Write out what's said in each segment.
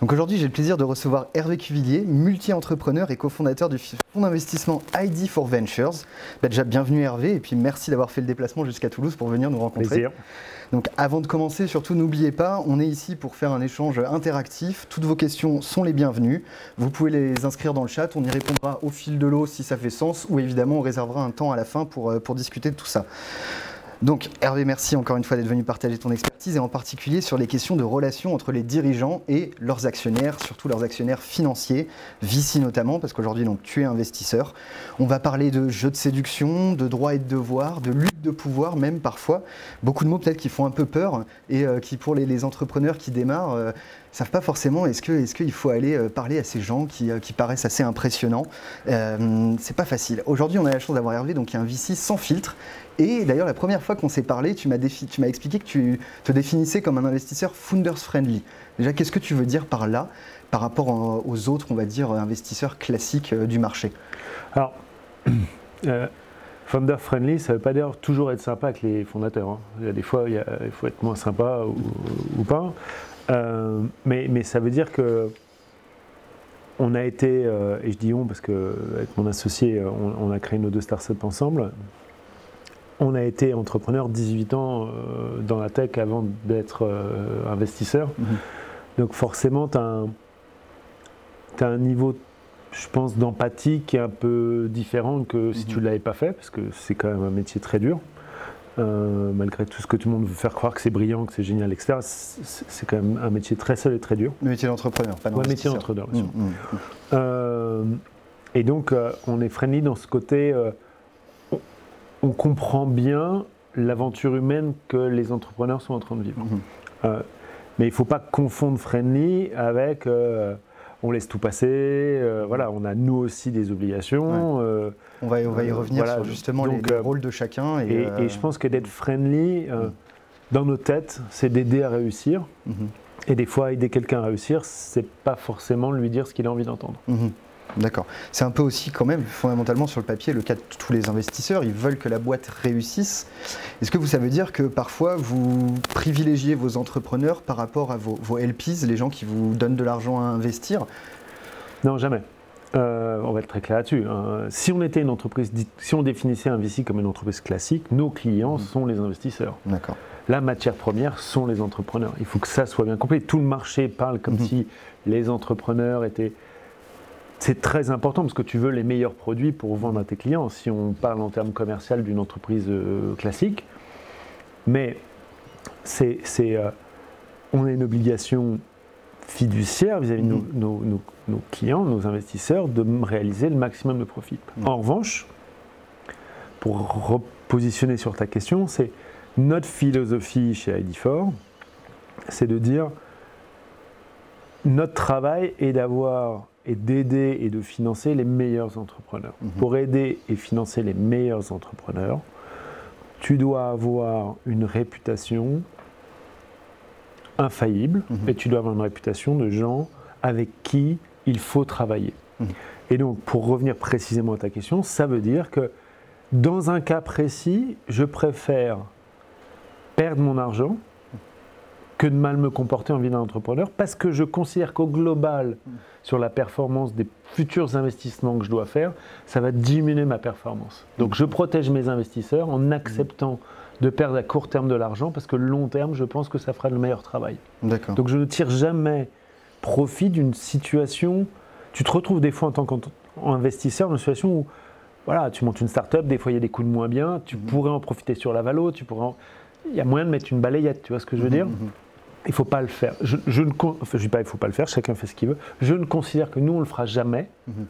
Donc aujourd'hui, j'ai le plaisir de recevoir Hervé Cuvillier, multi-entrepreneur et cofondateur du fonds d'investissement ID for Ventures. Bah, déjà, bienvenue Hervé, et puis merci d'avoir fait le déplacement jusqu'à Toulouse pour venir nous rencontrer. Plaisir. Donc avant de commencer, surtout n'oubliez pas, on est ici pour faire un échange interactif. Toutes vos questions sont les bienvenues. Vous pouvez les inscrire dans le chat, on y répondra au fil de l'eau si ça fait sens, ou évidemment on réservera un temps à la fin pour, euh, pour discuter de tout ça. Donc Hervé, merci encore une fois d'être venu partager ton expertise et en particulier sur les questions de relations entre les dirigeants et leurs actionnaires, surtout leurs actionnaires financiers, Vici notamment, parce qu'aujourd'hui tu es investisseur. On va parler de jeux de séduction, de droits et de devoirs, de lutte de pouvoir même parfois. Beaucoup de mots peut-être qui font un peu peur et euh, qui pour les, les entrepreneurs qui démarrent euh, savent pas forcément est-ce qu'il est qu'il faut aller euh, parler à ces gens qui, euh, qui paraissent assez impressionnants. Euh, c'est pas facile. Aujourd'hui, on a la chance d'avoir Hervé, donc qui est un VC sans filtre. Et d'ailleurs, la première fois qu'on s'est parlé, tu m'as tu m'as expliqué que tu te définissais comme un investisseur founders friendly. Déjà, qu'est-ce que tu veux dire par là, par rapport en- aux autres, on va dire, investisseurs classiques euh, du marché? Alors, euh, founder friendly, ça ne veut pas dire toujours être sympa avec les fondateurs. hein. Il y a des fois, il, y a- il faut être moins sympa ou, ou pas. Euh, mais, mais ça veut dire que on a été, euh, et je dis on parce que avec mon associé, on, on a créé nos deux startups ensemble. On a été entrepreneur 18 ans euh, dans la tech avant d'être investisseur. Mhm. Donc forcément, tu as t'as un niveau, je pense, d'empathie qui est un peu différent que si Mhm. tu ne l'avais pas fait, parce que c'est quand même un métier très dur. Euh, malgré tout ce que tout le monde veut faire croire que c'est brillant, que c'est génial, etc., c'est quand même un métier très seul et très dur. Le métier d'entrepreneur, pas Ouais, métier d'entrepreneur, bien sûr. Mm, mm. Euh, et donc, euh, on est friendly dans ce côté. on, on comprend bien l'aventure humaine que les entrepreneurs sont en train de vivre. Mhm. Mais il ne faut pas confondre friendly avec on laisse tout passer. euh, voilà, on a nous aussi des obligations. euh, On va, on va y Euh, revenir voilà, sur justement donc, les rôles de chacun. Et, et, et je pense que d'être friendly Mhm. dans nos têtes, c'est d'aider à réussir. mhm, Et des fois, aider quelqu'un à réussir, c'est pas forcément lui dire ce qu'il a envie d'entendre. mhm. D'accord. C'est un peu aussi quand même fondamentalement sur le papier le cas de tous les investisseurs. Ils veulent que la boîte réussisse. Est-ce que vous ça veut dire que parfois vous privilégiez vos entrepreneurs par rapport à vos, vos LPs, les gens qui vous donnent de l'argent à investir? Non, jamais. Euh, on va être très clair là-dessus. hein. Si on était une entreprise, si on définissait un VC comme une entreprise classique, nos clients Mhm. sont les investisseurs. D'accord. La matière première sont les entrepreneurs. Il faut que ça soit bien compris. Tout le marché parle comme Mhm. si les entrepreneurs étaient. C'est très important parce que tu veux les meilleurs produits pour vendre à tes clients. Si on parle en termes commerciaux d'une entreprise euh, classique, mais c'est, c'est, euh, on a une obligation fiduciaire vis-à-vis de nos, Mhm. nos- nos- nos clients, nos investisseurs, de réaliser le maximum de profit. Mhm. En revanche, pour repositionner sur ta question, c'est notre philosophie chez ID4, c'est de dire notre travail est d'avoir et d'aider et de financer les meilleurs entrepreneurs. Mhm. Pour aider et financer les meilleurs entrepreneurs, tu dois avoir une réputation infaillible Mhm. et tu dois avoir une réputation de gens avec qui il faut travailler. Mhm. Et donc, pour revenir précisément à ta question, ça veut dire que dans un cas précis, je préfère perdre mon argent que de mal me comporter en vie d'un entrepreneur parce que je considère qu'au global, sur la performance des futurs investissements que je dois faire, ça va diminuer ma performance. Donc je protège mes investisseurs en acceptant de perdre à court terme de l'argent parce que long terme, je pense que ça fera le meilleur travail. Donc je ne tire jamais profit d'une situation. Tu te retrouves des fois en tant qu'investisseur dans une situation où voilà, tu montes une start-up, des fois il y a des coups de moins bien, tu pourrais en profiter sur la valo, tu pourrais en- il y a moyen de mettre une balayette, tu vois ce que je veux dire? Mhm. Il ne faut pas le faire. Je, je ne con- enfin, je dis pas il ne faut pas le faire, chacun fait ce qu'il veut. Je ne considère que nous on le fera jamais Mhm.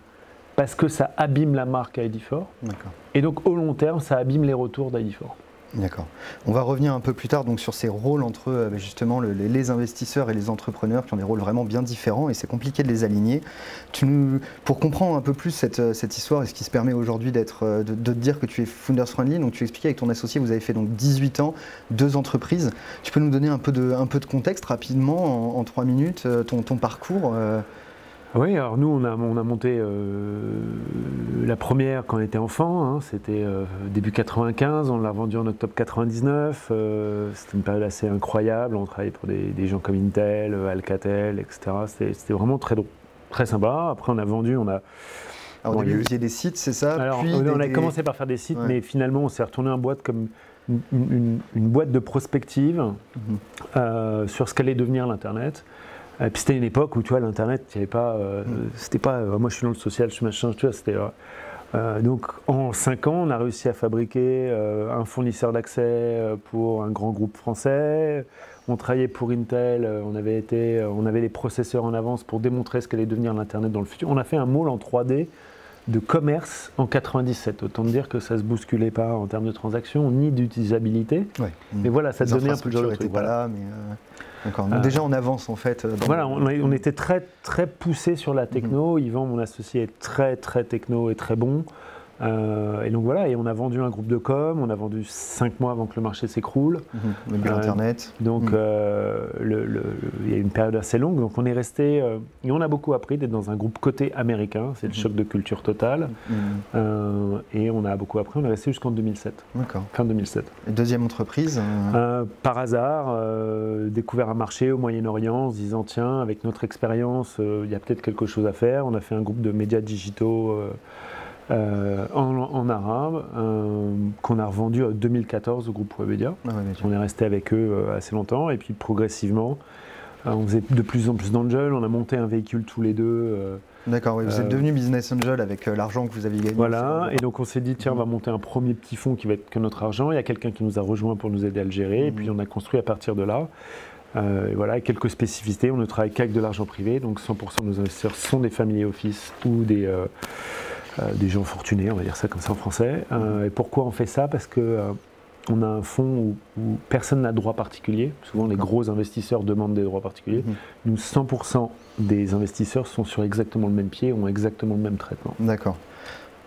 parce que ça abîme la marque ID4 D'accord. et donc au long terme ça abîme les retours d'ID4. D'accord. On va revenir un peu plus tard donc sur ces rôles entre euh, bah, justement les investisseurs et les entrepreneurs qui ont des rôles vraiment bien différents et c'est compliqué de les aligner. Pour comprendre un peu plus cette, euh, cette histoire et ce qui se permet aujourd'hui euh, de, te dire que tu es Founders Friendly, donc tu expliquais avec ton associé, vous avez fait donc 18 ans, deux entreprises. Tu peux nous donner un peu de, contexte rapidement en, trois minutes, ton parcours oui, alors nous, on a, on a monté euh, la première quand on était enfant, hein, c'était euh, début 95, on l'a vendue en octobre 99, euh, c'était une période assez incroyable, on travaillait pour des, gens comme Intel, Alcatel, etc. C'était vraiment très, très sympa. Après, on a vendu, on a... Alors, au début, vous des sites, c'est ça? Alors, on a commencé par faire des sites, mais finalement, on s'est retourné en boîte comme une, boîte de prospective mhm. sur ce qu'allait devenir l'Internet. Et puis c'était une époque où tu vois l'internet, il avait pas, euh, mm. c'était pas, euh, moi je suis dans le social, je suis machin, tu vois, c'était. Euh, donc en 5 ans, on a réussi à fabriquer un fournisseur d'accès pour un grand groupe français. On travaillait pour Intel, on avait, été, on avait les processeurs en avance pour démontrer ce qu'allait devenir l'Internet dans le futur. On a fait un môle en 3D de commerce en 97. Autant dire que ça ne se bousculait pas en termes de transactions ni d'utilisabilité. Mais voilà, ça donnait un peu de truc. Pas là, mais euh, déjà on avance en fait. Euh, voilà, on, était très très poussé sur la techno. Mhm. Yvan, mon associé, est très très techno et très bon. Euh, et donc voilà, et on a vendu un groupe de com, on a vendu cinq mois avant que le marché s'écroule. Mmh, le Internet. Donc mhm. il y a une période assez longue, donc on est resté, et on a beaucoup appris d'être dans un groupe côté américain, c'est le mhm. choc de culture totale. et on a beaucoup appris, on est resté jusqu'en 2007. D'accord. Fin 2007. Et deuxième entreprise Par hasard, découvert un marché au Moyen-Orient en se disant tiens, avec notre expérience, il y a peut-être quelque chose à faire. On a fait un groupe de médias digitaux. Euh, en, arabe, euh, qu'on a revendu en 2014 au groupe Webedia. Ah on est resté avec eux euh, assez longtemps et puis progressivement, on faisait de plus en plus d'angel, on a monté un véhicule tous les deux. D'accord, vous êtes devenu business angel avec l'argent que vous aviez gagné. Voilà, et donc on s'est dit, tiens, on va monter un premier petit fonds qui va être que notre argent. Il y a quelqu'un qui nous a rejoint pour nous aider à le gérer, et puis on a construit à partir de là. Euh, voilà, quelques spécificités. On ne travaille qu'avec de l'argent privé, donc 100% de nos investisseurs sont des family office ou des, euh, des gens fortunés, on va dire ça comme ça en français. Euh, et pourquoi on fait ça? Parce que euh, on a un fonds où, personne n'a droit particulier. Souvent, les gros investisseurs demandent des droits particuliers. Mhm. Nous, 100% des investisseurs sont sur exactement le même pied, ont exactement le même traitement. D'accord.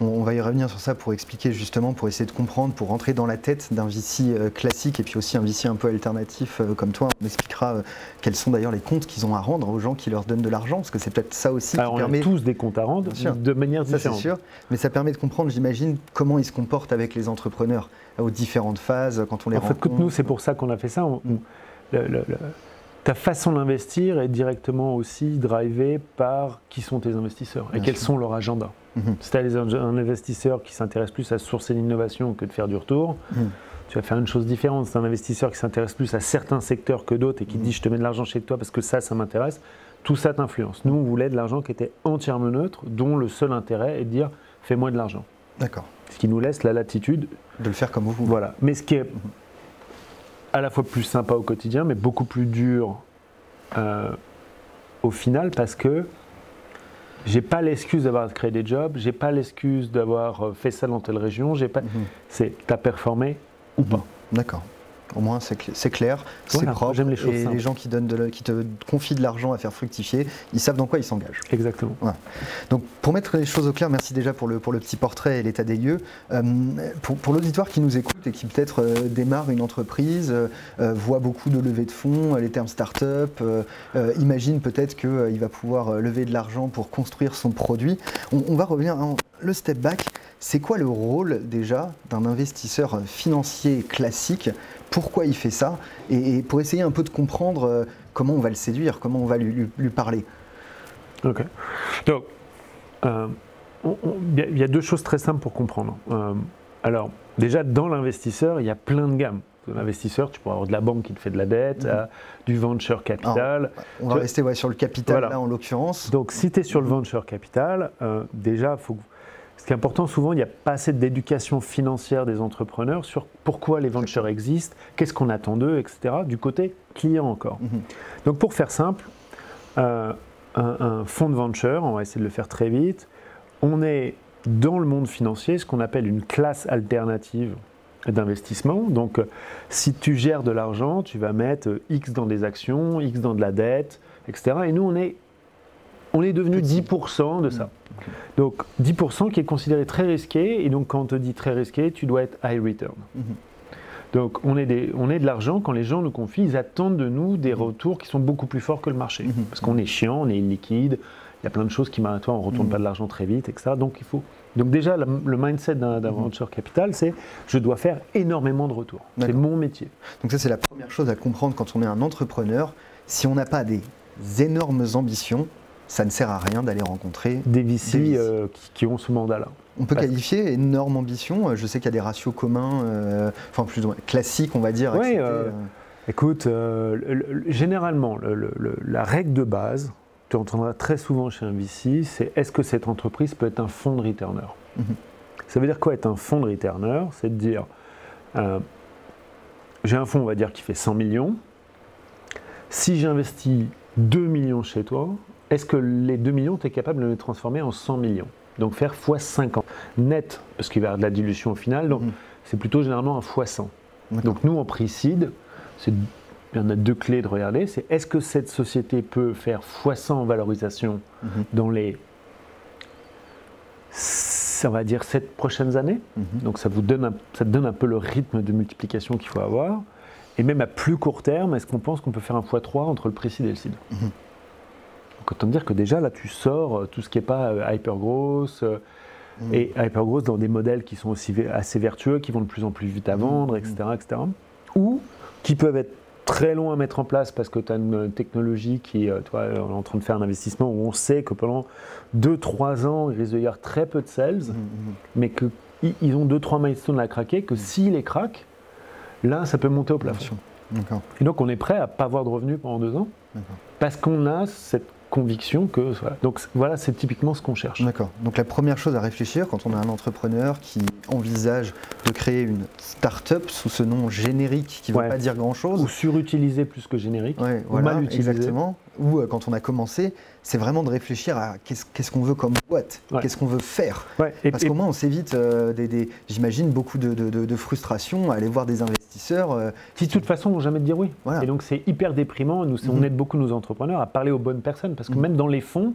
On, va y revenir sur ça pour expliquer justement, pour essayer de comprendre, pour rentrer dans la tête d'un VC euh, classique et puis aussi un VC un peu alternatif euh, comme toi. On expliquera euh, quels sont d'ailleurs les comptes qu'ils ont à rendre aux gens qui leur donnent de l'argent, parce que c'est peut-être ça aussi qui permet. On a tous des comptes à rendre de manière différente. c'est sûr, mais ça permet de comprendre, j'imagine, comment ils se comportent avec les entrepreneurs aux différentes phases quand on les en rencontre. En fait, nous, c'est pour ça qu'on a fait ça. Ta façon d'investir est directement aussi drivée par qui sont tes investisseurs et quels sont leurs agendas. Mhm. Si tu as un investisseur qui s'intéresse plus à sourcer l'innovation que de faire du retour, mhm. tu vas faire une chose différente. C'est un investisseur qui s'intéresse plus à certains secteurs que d'autres et qui te dit mhm. je te mets de l'argent chez toi parce que ça, ça m'intéresse. Tout ça t'influence. Nous, on voulait de l'argent qui était entièrement neutre, dont le seul intérêt est de dire fais-moi de l'argent. D'accord. Ce qui nous laisse la latitude de le faire comme vous. Voilà. Mais ce qui est à la fois plus sympa au quotidien, mais beaucoup plus dur euh, au final parce que j'ai pas l'excuse d'avoir créé des jobs, j'ai pas l'excuse d'avoir euh, fait ça dans telle région, j'ai pas. Mhm. C'est t'as performé ou pas. D'accord. Au moins, c'est clair, c'est propre. J'aime les choses et les gens qui, donnent de qui te confient de l'argent à faire fructifier, ils savent dans quoi ils s'engagent. Exactement. Donc, pour mettre les choses au clair, merci déjà pour le, pour le petit portrait et l'état des lieux. Euh, pour, pour l'auditoire qui nous écoute et qui peut-être euh, démarre une entreprise, euh, voit beaucoup de levées de fonds, les termes start-up, imagine peut-être qu'il va pouvoir lever de l'argent pour construire son produit. On, va revenir, le step back. C'est quoi le rôle déjà d'un investisseur financier classique Pourquoi il fait ça et, pour essayer un peu de comprendre euh, comment on va le séduire, comment on va lui, parler. Ok. Donc, euh, il y a deux choses très simples pour comprendre. Euh, alors, déjà, dans l'investisseur, il y a plein de gammes. L'investisseur, tu pourras avoir de la banque qui te fait de la dette, mhm. du venture capital. on va rester sur le capital là en l'occurrence. Donc si tu es sur le venture capital, déjà, il faut que qui est important, souvent, il n'y a pas assez d'éducation financière des entrepreneurs sur pourquoi les ventures existent, qu'est-ce qu'on attend d'eux, etc., du côté client encore. Mhm. Donc pour faire simple, euh, un, fonds de venture, on va essayer de le faire très vite, on est dans le monde financier ce qu'on appelle une classe alternative d'investissement. Donc, si tu gères de l'argent, tu vas mettre X dans des actions, X dans de la dette, etc. Et nous, on est, on est devenu 10% de ça. Mmh. Donc 10% qui est considéré très risqué, et donc quand on te dit très risqué, tu dois être high return. Mmh. Donc on est, des, on est de l'argent, quand les gens nous confient, ils attendent de nous des mmh. retours qui sont beaucoup plus forts que le marché. Parce qu'on est chiant, on est illiquide, il y a plein de choses qui, toi, on ne retourne pas de l'argent très vite, etc. Donc il faut donc déjà, le mindset d'un venture capital, c'est je dois faire énormément de retours. C'est mon métier. Donc ça, c'est la première chose à comprendre quand on est un entrepreneur. Si on n'a pas des énormes ambitions, ça ne sert à rien d'aller rencontrer des VC, euh, qui, ont ce mandat-là. On peut qualifier énorme ambition. Je sais qu'il y a des ratios communs, euh, enfin plus ou moins classiques, on va dire. Oui, euh, écoute, généralement, la règle de base, tu entendras très souvent chez un VC, c'est est-ce que cette entreprise peut être un fonds de returner mhm. Ça veut dire quoi être un fonds de returner? C'est de dire, euh, j'ai un fonds, on va dire, qui fait 100 millions. Si j'investis 2 millions chez toi, est-ce que les 2 millions, tu es capable de les transformer en 100 millions Donc faire x 50 net, parce qu'il va y avoir de la dilution au final, donc mhm. c'est plutôt généralement un x 100. Donc nous, en pre-seed, c'est il y en a deux clés de regarder. C'est est-ce que cette société peut faire x100 en valorisation mhm. dans les, on va dire, sept prochaines années. Mhm. Donc ça vous donne un, ça donne un peu le rythme de multiplication qu'il faut avoir. Et même à plus court terme, est-ce qu'on pense qu'on peut faire un x3 entre le précide et le CID mmh. Donc autant dire que déjà là, tu sors euh, tout ce qui n'est pas euh, hyper grosse. Euh, mhm. Et hyper grosse dans des modèles qui sont aussi assez vertueux, qui vont de plus en plus vite à vendre, etc., etc. Ou qui peuvent être très long à mettre en place parce que tu as une technologie qui, toi, on est en train de faire un investissement où on sait que pendant 2-3 ans, il risque d'y avoir très peu de sales, mmh, mmh, mmh. mais qu'ils ont 2-3 milestones à craquer, que s'ils les craquent, là, ça peut monter au plafond. Et donc, on est prêt à ne pas avoir de revenus pendant 2 ans parce qu'on a cette conviction que. Donc voilà, c'est typiquement ce qu'on cherche. D'accord. Donc la première chose à réfléchir quand on a un entrepreneur qui envisage de créer une start-up sous ce nom générique qui ne veut pas dire grand-chose. Ou surutilisé plus que générique. ou mal utilisé. Exactement. Ou euh, quand on a commencé, c'est vraiment de réfléchir à qu'est-ce qu'on veut comme boîte, qu'est-ce qu'on veut faire. Parce qu'au moins on s'évite, euh, des, j'imagine, beaucoup de, de, frustration à aller voir des investisseurs. Euh, qui de toute façon vont jamais te dire oui. Et donc c'est hyper déprimant. Nous, on mhm. aide beaucoup nos entrepreneurs à parler aux bonnes personnes. Parce que mhm. même dans les fonds,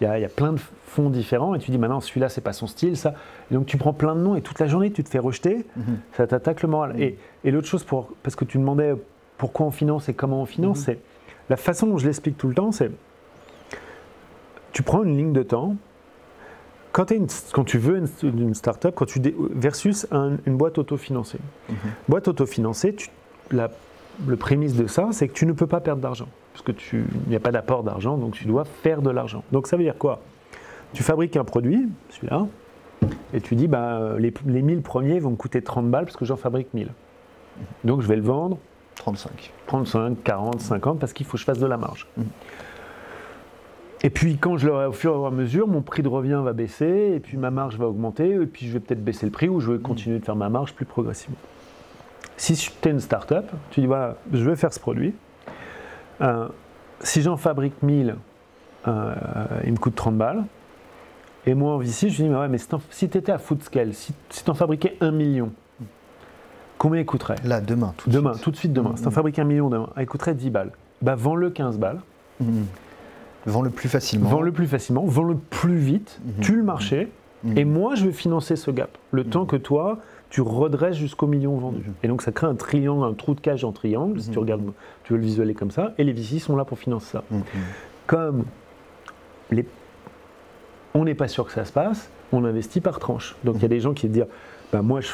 il y, a, plein de fonds différents et tu dis maintenant celui-là c'est pas son style ça et donc tu prends plein de noms et toute la journée tu te fais rejeter mhm. ça t'attaque le moral et, et l'autre chose pour parce que tu demandais pourquoi on finance et comment on finance c'est la façon dont je l'explique tout le temps c'est tu prends une ligne de temps. Quand, quand tu veux une, start-up, quand tu versus une boîte autofinancée. Mhm. Boîte autofinancée, tu, la, le prémisse de ça, c'est que tu ne peux pas perdre d'argent. Parce qu'il n'y a pas d'apport d'argent, donc tu dois faire de l'argent. Donc ça veut dire quoi? Tu fabriques un produit, celui-là, et tu dis, bah, les, les 1000 premiers vont me coûter 30 balles parce que j'en fabrique 1000. Donc je vais le vendre 35. 35, 40, 50 parce qu'il faut que je fasse de la marge. Et puis quand je l'aurai au fur et à mesure, mon prix de revient va baisser, et puis ma marge va augmenter, et puis je vais peut-être baisser le prix ou je vais continuer de faire ma marge plus progressivement. Si tu es une start-up, tu dis voilà, je vais faire ce produit. Euh, si j'en fabrique 1000, euh, il me coûte 30 balles. Et moi en VC, je dis mais ouais, mais si tu étais à foot scale, si, tu en fabriquais 1 million, combien il coûterait Là, demain, tout de demain, suite. tout de suite demain. Si tu en fabriques 1 million demain, il coûterait 10 balles. Bah, vends-le 15 balles. Mmh. Vends le plus facilement. Vends le plus facilement, vends le plus vite, mhm. tue le marché, mhm. et moi je vais financer ce gap. Le temps mhm. que toi, tu redresses jusqu'au million vendu. Et donc ça crée un triangle, un trou de cage en triangle, si tu regardes, tu veux le visualiser comme ça, et les VC sont là pour financer ça. Comme les... on n'est pas sûr que ça se passe, on investit par tranche. Donc il y a des gens qui disent, bah, moi je,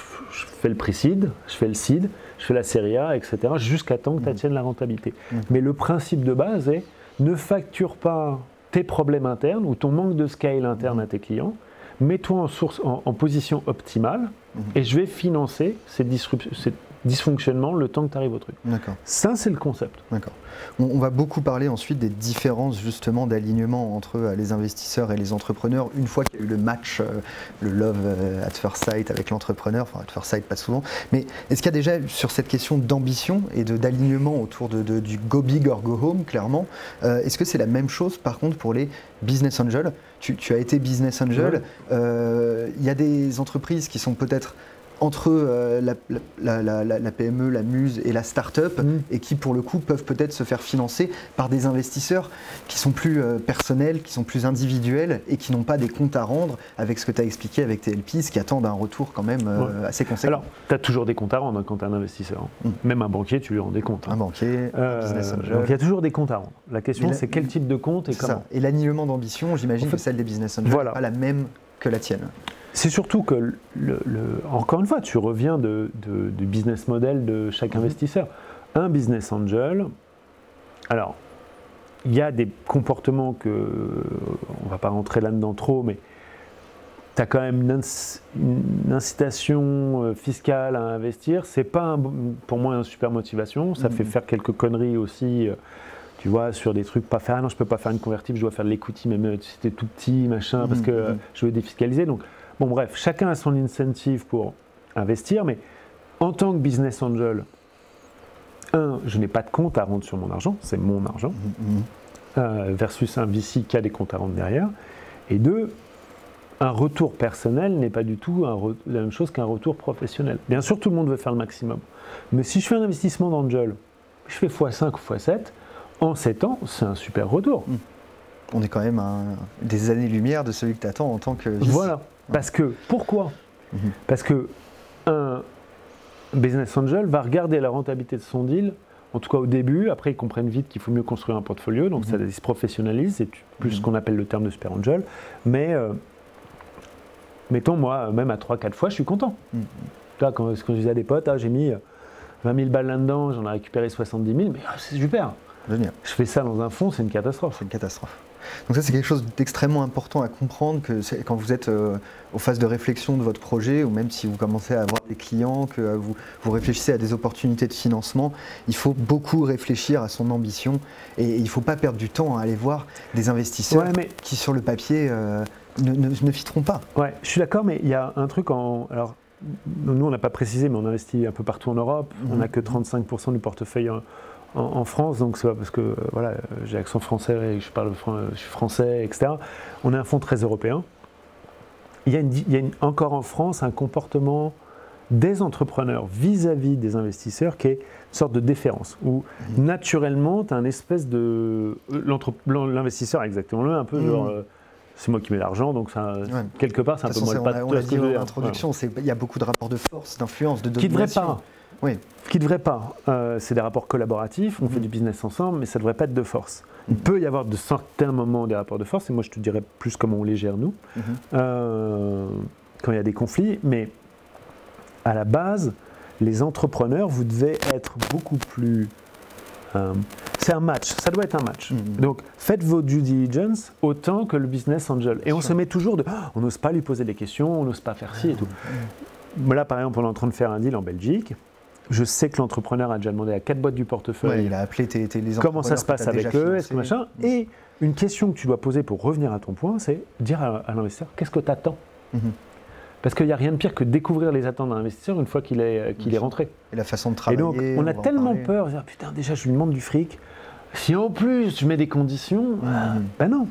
fais le pré-seed, je fais le seed, je fais la série A, etc., jusqu'à temps que tu attiennes la rentabilité. Mais le principe de base est, ne facture pas tes problèmes internes ou ton manque de scale interne à tes clients, mets-toi en, en, position optimale mhm. et je vais financer cette, cette, dysfonctionnement le temps que tu arrives au truc. D'accord. Ça, c'est le concept. D'accord. On, va beaucoup parler ensuite des différences justement d'alignement entre euh, les investisseurs et les entrepreneurs une fois qu'il y a eu le match, euh, le love euh, at first sight avec l'entrepreneur, enfin at first sight pas souvent, mais est-ce qu'il y a déjà sur cette question d'ambition et d'alignement autour de, du go big or go home, clairement, est-ce que c'est la même chose par contre pour les business angels? Tu, as été business angel, il y a des entreprises qui sont peut-être entre euh, la, la- la- la- la PME, la muse et la start-up, Mm. et qui pour le coup peuvent peut-être se faire financer par des investisseurs qui sont plus euh, personnels, qui sont plus individuels et qui n'ont pas des comptes à rendre avec ce que tu as expliqué avec tes LPs qui attendent un retour quand même euh, assez conséquent. Alors, tu as toujours des comptes à rendre hein, quand tu es un investisseur. hein. Mm. Même un banquier, tu lui rends des comptes. hein. un banquier, un business angel. donc il y a toujours des comptes à rendre. La question, c'est quel type de compte et ça. comment. Et l'alignement d'ambition, j'imagine En fait, que celle des business angels voilà. n'est pas la même que la tienne. C'est surtout que, le- le- encore une fois, tu reviens de- de- du business model de chaque Mhm. investisseur. Un business angel, alors, il y a des comportements que, on va pas rentrer là-dedans trop, mais tu as quand même une, inc- une incitation euh, fiscale à investir. C'est pas, un pour moi, une super motivation. Ça Mhm. fait faire quelques conneries aussi. euh, tu vois, sur des trucs pas faire, ah non, je peux pas faire une convertible, je dois faire de l'equity, même euh, si t'es tout petit, machin, parce Mhm, que mhm. je veux défiscaliser. Donc, bon, bref, chacun a son incentive pour investir, mais en tant que business angel, un, je n'ai pas de compte à rendre sur mon argent, c'est mon argent, Mhm. euh, versus un VC qui a des comptes à rendre derrière. Et deux, un retour personnel n'est pas du tout un la même chose qu'un retour professionnel. Bien sûr, tout le monde veut faire le maximum. Mais si je fais un investissement d'angel, je fais x5 ou x7, en 7 ans, c'est un super retour. On est quand même à des années-lumière de celui que tu attends en tant que VC. Voilà. Parce que, pourquoi Mhm. Parce que un business angel va regarder la rentabilité de son deal, en tout cas au début, après ils comprennent vite qu'il faut mieux construire un portfolio, donc ça Mhm. ils se professionnalisent, c'est plus Mhm. ce qu'on appelle le terme de super angel, mais euh, mettons moi, même à 3-4 fois, je suis content. Tu vois, quand, quand je disais à des potes, ah, j'ai mis euh, 20 000 balles là-dedans, j'en ai récupéré 70 000, mais ah, c'est super. Génial. Je fais ça dans un fonds, c'est une catastrophe. C'est une catastrophe. Donc ça, c'est quelque chose d'extrêmement important à comprendre que quand vous êtes euh, aux phases de réflexion de votre projet, ou même si vous commencez à avoir des clients, que euh, vous, vous réfléchissez à des opportunités de financement, il faut beaucoup réfléchir à son ambition et, et il ne faut pas perdre du temps à aller voir des investisseurs Ouais, mais qui, sur le papier, euh, ne, ne, ne fiteront pas. Ouais, je suis d'accord, mais il y a un truc en. Alors, nous, on n'a pas précisé, mais on investit un peu partout en Europe. On n'a que 35% du portefeuille en, France, donc c'est pas parce que euh, voilà, euh, j'ai accent français et je parle, je suis français, etc. On est un fonds très européen. Il y a, une di- il y a une- encore en France un comportement des entrepreneurs vis-à-vis des investisseurs qui est une sorte de déférence, où naturellement, tu as un espèce de. l'entre- L'investisseur a exactement un peu Mhm. genre. euh, c'est moi qui mets l'argent, donc ça, Ouais. quelque part, c'est un peu toute façon, moi c'est- le on l'a- dit en introduction, il y a beaucoup de rapports de force, d'influence, de Qui devrait domination. pas. Oui. Qui devrait pas. Euh, c'est des rapports collaboratifs, on fait Mhm. du business ensemble, mais ça devrait pas être de force. Il peut y avoir de certains moments des rapports de force, et moi je te dirais plus comment on les gère nous, Mhm. euh, quand il y a des conflits, mais à la base, les entrepreneurs, vous devez être beaucoup plus. euh, c'est un match, ça doit être un match. Mhm. Donc faites vos due diligence autant que le business angel. Et on se met toujours de. Oh, on n'ose pas lui poser des questions, on n'ose pas faire ci et tout. Là, par exemple, on est en train de faire un deal en Belgique. Je sais que l'entrepreneur a déjà demandé à quatre boîtes du Ouais, portefeuille il a appelé tes, tes- les comment ça se passe avec eux, est-ce que financés. machin. Et une question que tu dois poser pour revenir à ton point, c'est dire à, à l'investisseur qu'est-ce que tu attends Mhm. Parce qu'il n'y a rien de pire que découvrir les attentes d'un investisseur une fois qu'il est, qu'il Bien est rentré. Et la façon de Et travailler. donc, on a tellement peur, de dire, putain, déjà, je lui demande du fric. Si en plus je mets des conditions, ah, ben non.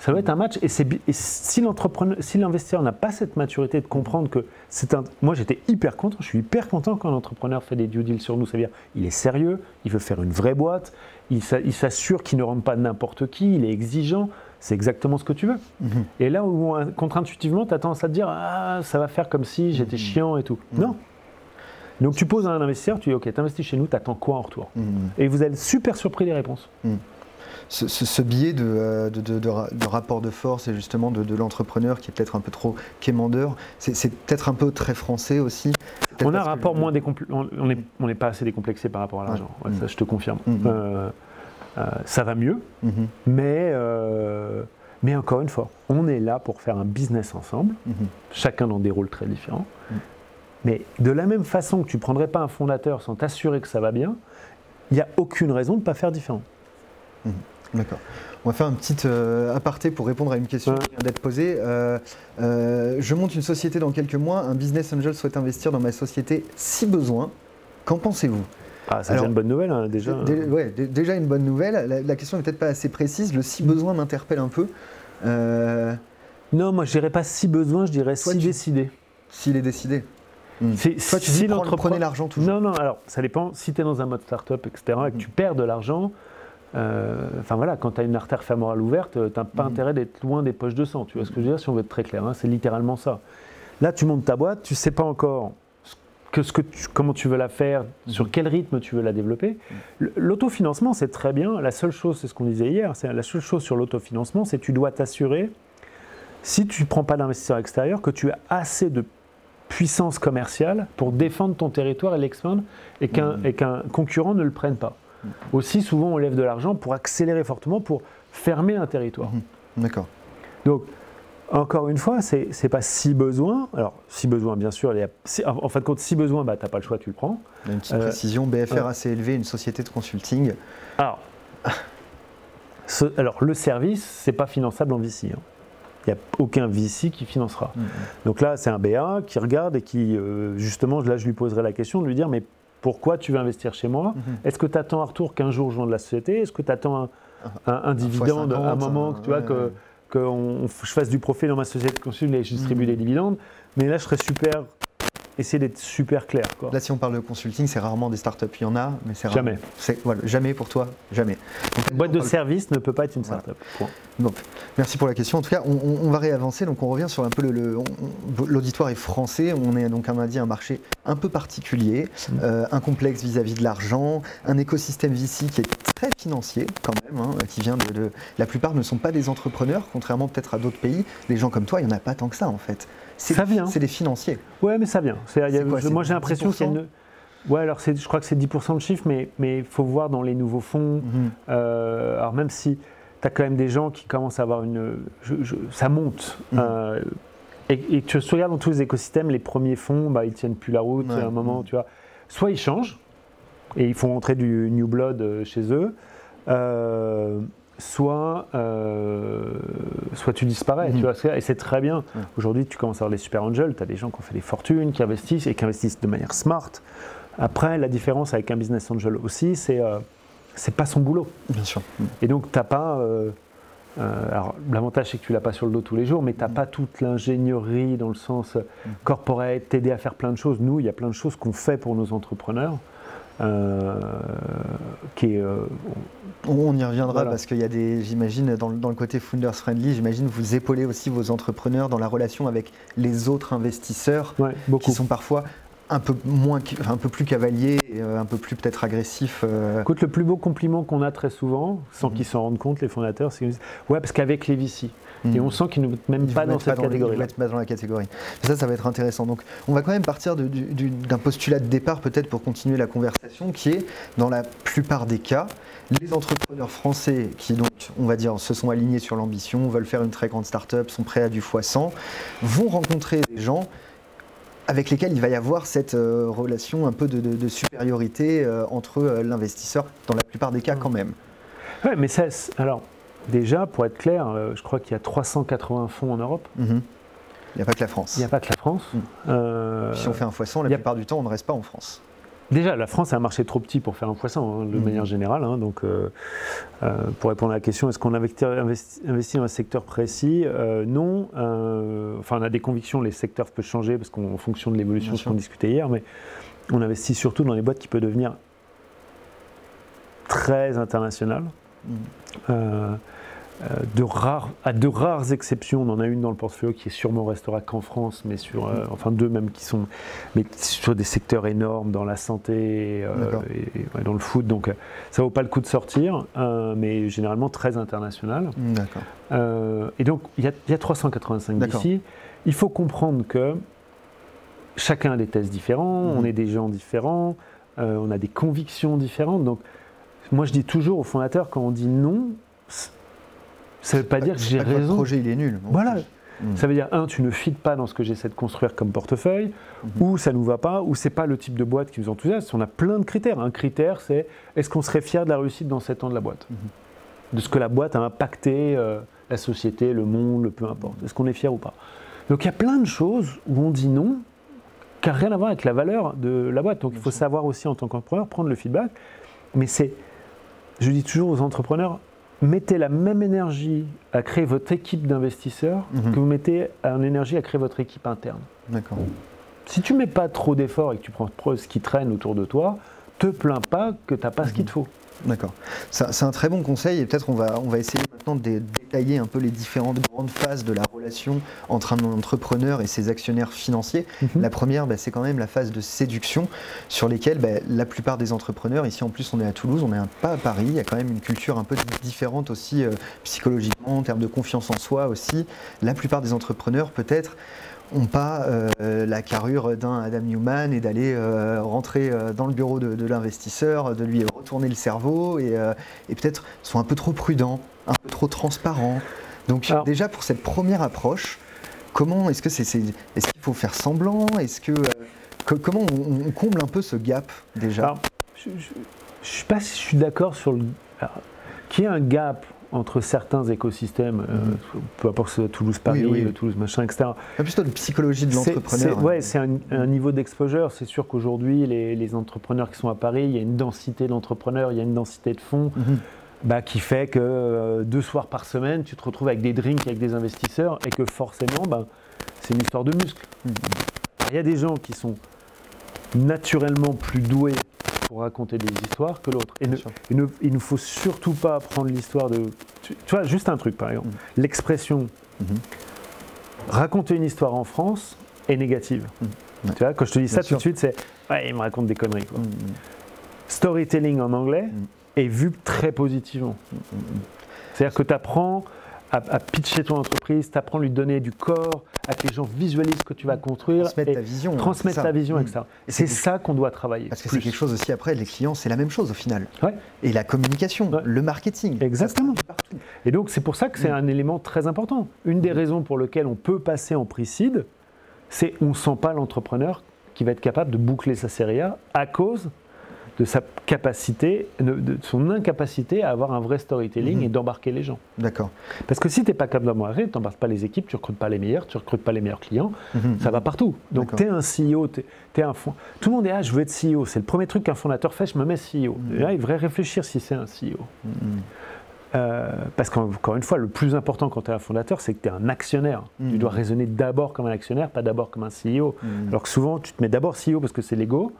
Ça va être un match. Et, si l'entrepreneur, si l'investisseur n'a pas cette maturité de comprendre que c'est un. Moi, j'étais hyper content. Je suis hyper content quand l'entrepreneur fait des due deals sur nous. Ça veut dire, il est sérieux, il veut faire une vraie boîte, il s'a- il s'assure qu'il ne rentre pas n'importe qui, il est exigeant. C'est exactement ce que tu veux. Mhm. Et là où contre-intuitivement, tu as tendance à te dire Ah, ça va faire comme si j'étais chiant et tout. Mhm. Non. Donc tu poses à un investisseur, tu dis Ok, tu investis chez nous, tu attends quoi en retour? Mhm. Et vous êtes super surpris des réponses. Ce, ce- ce biais de, euh, de, de- de ra- de rapport de force et justement de, l'entrepreneur qui est peut-être un peu trop quémandeur, c'est peut-être un peu très français aussi. On a un rapport moins décomplexé. On n'est on pas assez décomplexé par rapport à l'argent. Ouais. Ouais, Ça, je te confirme. Mhm. Euh, euh, ça va mieux, Mhm. mais, euh, mais encore une fois, on est là pour faire un business ensemble, Mhm. chacun dans des rôles très différents. Mhm. Mais de la même façon que tu ne prendrais pas un fondateur sans t'assurer que ça va bien, il n'y a aucune raison de ne pas faire différent. D'accord. On va faire un petit euh, aparté pour répondre à une question qui vient d'être posée. Euh, euh, je monte une société dans quelques mois. Un business angel souhaite investir dans ma société si besoin. Qu'en pensez-vous? Ah, c'est déjà une bonne nouvelle, hein, déjà. Dé- ouais, dé- déjà une bonne nouvelle. La, la question n'est peut-être pas assez précise. Le si besoin m'interpelle un peu. Non, moi je dirais pas si besoin, je dirais Toi, si tu- décidé. S'il est décidé. Hmm. C'est- Toi, tu si dis prends- l'argent toujours. Non, non, alors ça dépend. Si tu es dans un mode start-up, etc., et que tu perds de l'argent, enfin voilà, quand tu as une artère fémorale ouverte, tu n'as pas Mhm. intérêt d'être loin des poches de sang. Tu vois ce que je veux dire, si on veut être très clair, hein, c'est littéralement ça. Là, tu montes ta boîte, tu sais pas encore ce que, ce que tu- comment tu veux la faire, sur quel rythme tu veux la développer. Le- L'autofinancement, c'est très bien. La seule chose, c'est ce qu'on disait hier, c'est la seule chose sur l'autofinancement, c'est que tu dois t'assurer, si tu ne prends pas d'investisseur extérieur, que tu as assez de puissance commerciale pour défendre ton territoire et l'expandre et qu'un Mhm. et qu'un concurrent ne le prenne pas. Aussi, souvent, on lève de l'argent pour accélérer fortement, pour fermer un territoire. Mhm. D'accord. Donc, encore une fois, c'est c'est pas si besoin. Alors, si besoin, bien sûr, il y a- si- en en fin de compte, si besoin, bah, tu n'as pas le choix, tu le prends. Une petite Euh, précision, BFR euh. assez élevé, une société de consulting. Alors, ce- alors le service, c'est pas finançable en VC. hein. Il n'y a aucun VC qui financera. Mhm. Donc là, c'est un BA qui regarde et qui, euh, justement, là, je lui poserai la question de lui dire, mais pourquoi tu veux investir chez moi Mhm. Est-ce que tu attends un retour qu'un jour je vende la société Est-ce que tu attends un, un- un dividende, fois un 50, moment, que tu vois, ouais, que, ouais. que on- je fasse du profit dans ma société de consul et je distribue Mhm. les dividendes Mais là, je serais super, essayer d'être super clair. Quoi. Là, si on parle de consulting, c'est rarement des startups. Il y en a, mais c'est. Jamais. C'est voilà, jamais pour toi, jamais. Donc, Une boîte de parle- service ne peut pas être une startup. Bon, merci pour la question. En tout cas, on, va réavancer. Donc, on revient sur un peu le- le. L'auditoire est français. On est donc, on a dit, un marché un peu particulier, Mm. euh, un complexe vis-à-vis de l'argent, un écosystème VC qui est très financier quand même, hein, qui vient de, de- La plupart ne sont pas des entrepreneurs, contrairement peut-être à d'autres pays. Les gens comme toi, il n'y en a pas tant que ça en fait. C'est Ça vient. C'est des financiers. Ouais, mais ça vient. Y a- quoi, moi, j'ai l'impression qu'il y a 10% une. Ouais, alors je crois que c'est 10% de chiffre, mais il faut voir dans les nouveaux fonds. Mhm. Euh, alors même si tu as quand même des gens qui commencent à avoir une... je- je- ça monte. Mhm. Euh, et, et tu regardes dans tous les écosystèmes, les premiers fonds, bah, ils tiennent plus la route Ouais. à un moment, Mhm. tu vois. Soit ils changent, et ils font entrer du new blood euh, chez eux, euh, soit, euh, soit tu disparais, Mhm. tu vois. Et c'est très bien. Aujourd'hui, tu commences à avoir les super angels, tu as des gens qui ont fait des fortunes, qui investissent et qui investissent de manière smart. Après, la différence avec un business angel aussi, c'est euh, c'est pas son boulot. Bien sûr. Et donc, tu n'as pas. euh, euh, alors, l'avantage, c'est que tu l'as pas sur le dos tous les jours, mais tu n'as pas toute l'ingénierie dans le sens euh, corporate, t'aider à faire plein de choses. Nous, il y a plein de choses qu'on fait pour nos entrepreneurs. Euh, qui est, euh, On, y reviendra Voilà. parce qu'il y a des, j'imagine, dans, le- dans le côté founders friendly, j'imagine vous épaulez aussi vos entrepreneurs dans la relation avec les autres investisseurs ouais, qui sont parfois un peu moins, un peu plus cavaliers, euh, un peu plus peut-être agressifs. Écoute, le plus beau compliment qu'on a très souvent, sans Mhm. qu'ils s'en rendent compte, les fondateurs, c'est qu'ils disent Ouais, parce qu'avec les VC. Et hmm. on sent qu'ils ne mettent même pas dans cette le- ils catégorie. mettent pas dans la catégorie. Ça, ça va être intéressant. Donc, on va quand même partir de- du- du- d'un postulat de départ, peut-être pour continuer la conversation, qui est, dans la plupart des cas, les entrepreneurs français qui, donc, on va dire, se sont alignés sur l'ambition, veulent faire une très grande start-up, sont prêts à du x100, vont rencontrer des gens avec lesquels il va y avoir cette euh, relation un peu de, de- de supériorité euh, entre euh, l'investisseur, dans la plupart des cas quand même. Ouais, mais ça, alors, déjà, pour être clair, euh, je crois qu'il y a 380 fonds en Europe. Mhm. Il n'y a pas que la France. Il n'y a pas que la France. Mhm. Euh, Si on fait un x100, la a- plupart du temps, on ne reste pas en France. Déjà, la France est un marché trop petit pour faire un poisson, hein, de Mhm. manière générale. hein. donc, euh, pour répondre à la question, est-ce qu'on investit, investi, investit dans un secteur précis? Non. Enfin, on a des convictions, les secteurs peuvent changer parce qu'en fonction de l'évolution ce qu'on discutait hier, mais on investit surtout dans les boîtes qui peuvent devenir très internationales. Euh, de rares, à de rares exceptions, on en a une dans le portfolio qui est sûrement restera qu'en France, mais sur, euh, enfin deux même qui sont, mais sur des secteurs énormes dans la santé euh, et, et, dans le foot. Donc euh, ça vaut pas le coup de sortir, euh, mais généralement très international. Euh, et donc il y, a- il y a 385 D'accord. d'ici. Il faut comprendre que chacun a des tests différents, on est des gens différents, euh, on a des convictions différentes. Donc moi je dis toujours aux fondateurs quand on dit non, ça ne veut pas dire que j'ai que votre raison. projet, il est nul. Voilà. Mhm. Ça veut dire, un, tu ne fites pas dans ce que j'essaie de construire comme portefeuille, Mhm. ou ça nous va pas, ou c'est pas le type de boîte qui nous enthousiasme. On a plein de critères. Un critère, c'est est-ce qu'on serait fier de la réussite dans 7 ans de la boîte Mhm. De ce que la boîte a impacté euh, la société, le monde, le peu importe. Est-ce qu'on est fier ou pas? Donc il y a plein de choses où on dit non, qui n'a rien à voir avec la valeur de la boîte. Donc il faut savoir aussi en tant qu'entrepreneur prendre le feedback. Mais c'est, je dis toujours aux entrepreneurs, mettez la même énergie à créer votre équipe d'investisseurs Mhm. que vous mettez en énergie à créer votre équipe interne. D'accord. Si tu mets pas trop d'efforts et que tu prends ce qui traîne autour de toi, te plains pas que tu n'as pas ce qu'il te faut. D'accord. C'est un très bon conseil et peut-être on va, on va essayer maintenant de détailler un peu les différentes grandes phases de la relation entre un entrepreneur et ses actionnaires financiers. Mhm. La première, bah, c'est quand même la phase de séduction sur lesquelles bah, la plupart des entrepreneurs, ici en plus on est à Toulouse, on n'est pas à Paris, il y a quand même une culture un peu différente aussi euh, psychologiquement, en termes de confiance en soi aussi. La plupart des entrepreneurs peut-être ont pas euh, la carrure d'un Adam Newman et d'aller euh, rentrer euh, dans le bureau de, l'investisseur, de lui retourner le cerveau et, peut-être sont un peu trop prudents, un peu trop transparents. Donc déjà pour cette première approche, comment est-ce que c'est, est, ce qu'il faut faire semblant? Est-ce que, comment on, comble un peu ce gap déjà? Je ne sais pas si je suis d'accord sur le qu'il y ait un gap entre certains écosystèmes, euh, peu importe que ce Toulouse-Paris, Toulouse machin, etc. C'est plutôt de psychologie de l'entrepreneur. Oui, c'est un, niveau d'exposure. C'est sûr qu'aujourd'hui, les, entrepreneurs qui sont à Paris, il y a une densité d'entrepreneurs, il y a une densité de fonds. Mhm. Bah, qui fait que euh, deux soirs par semaine, tu te retrouves avec des drinks avec des investisseurs et que forcément, bah, c'est une histoire de muscles. Mhm. Il y a des gens qui sont naturellement plus doués pour raconter des histoires que l'autre. Et il ne faut surtout pas prendre l'histoire de. Tu, vois, juste un truc par exemple. Mm. L'expression mm-hmm. raconter une histoire en France est négative. Mm. Tu vois, quand je te dis ça tout de suite, c'est ouais, il me raconte des conneries. Mm, Storytelling en anglais est vu très positivement. C'est-à-dire que tu apprends à, pitcher ton entreprise, t'apprends à lui donner du corps, à que les gens visualisent ce que tu vas construire. Transmettre ta vision. Transmettre ta vision, etc. Et c'est ça qu'on doit travailler. Parce que c'est quelque chose aussi, après, les clients, c'est la même chose au final. Et la communication, le marketing. Exactement. Et donc, c'est pour ça que c'est mm. un élément très important. Une des raisons pour lesquelles on peut passer en prix-seed, c'est on ne sent pas l'entrepreneur qui va être capable de boucler sa série A à cause de sa capacité, de, son incapacité à avoir un vrai storytelling mhm. et d'embarquer les gens. D'accord. Parce que si tu n'es pas capable d'embarquer, tu n'embarques pas les équipes, tu ne recrutes pas les meilleurs, tu ne recrutes pas les meilleurs clients, mhm. ça va partout. Donc tu es un CEO, tu es, un fond. Tout le monde est ah, je veux être CEO. C'est le premier truc qu'un fondateur fait, je me mets CEO. Mhm. là, il devrait réfléchir si c'est un CEO. Euh, parce qu'encore une fois, le plus important quand tu es un fondateur, c'est que tu es un actionnaire. Tu dois raisonner d'abord comme un actionnaire, pas d'abord comme un CEO. Alors que souvent, tu te mets d'abord CEO parce que c'est l'ego,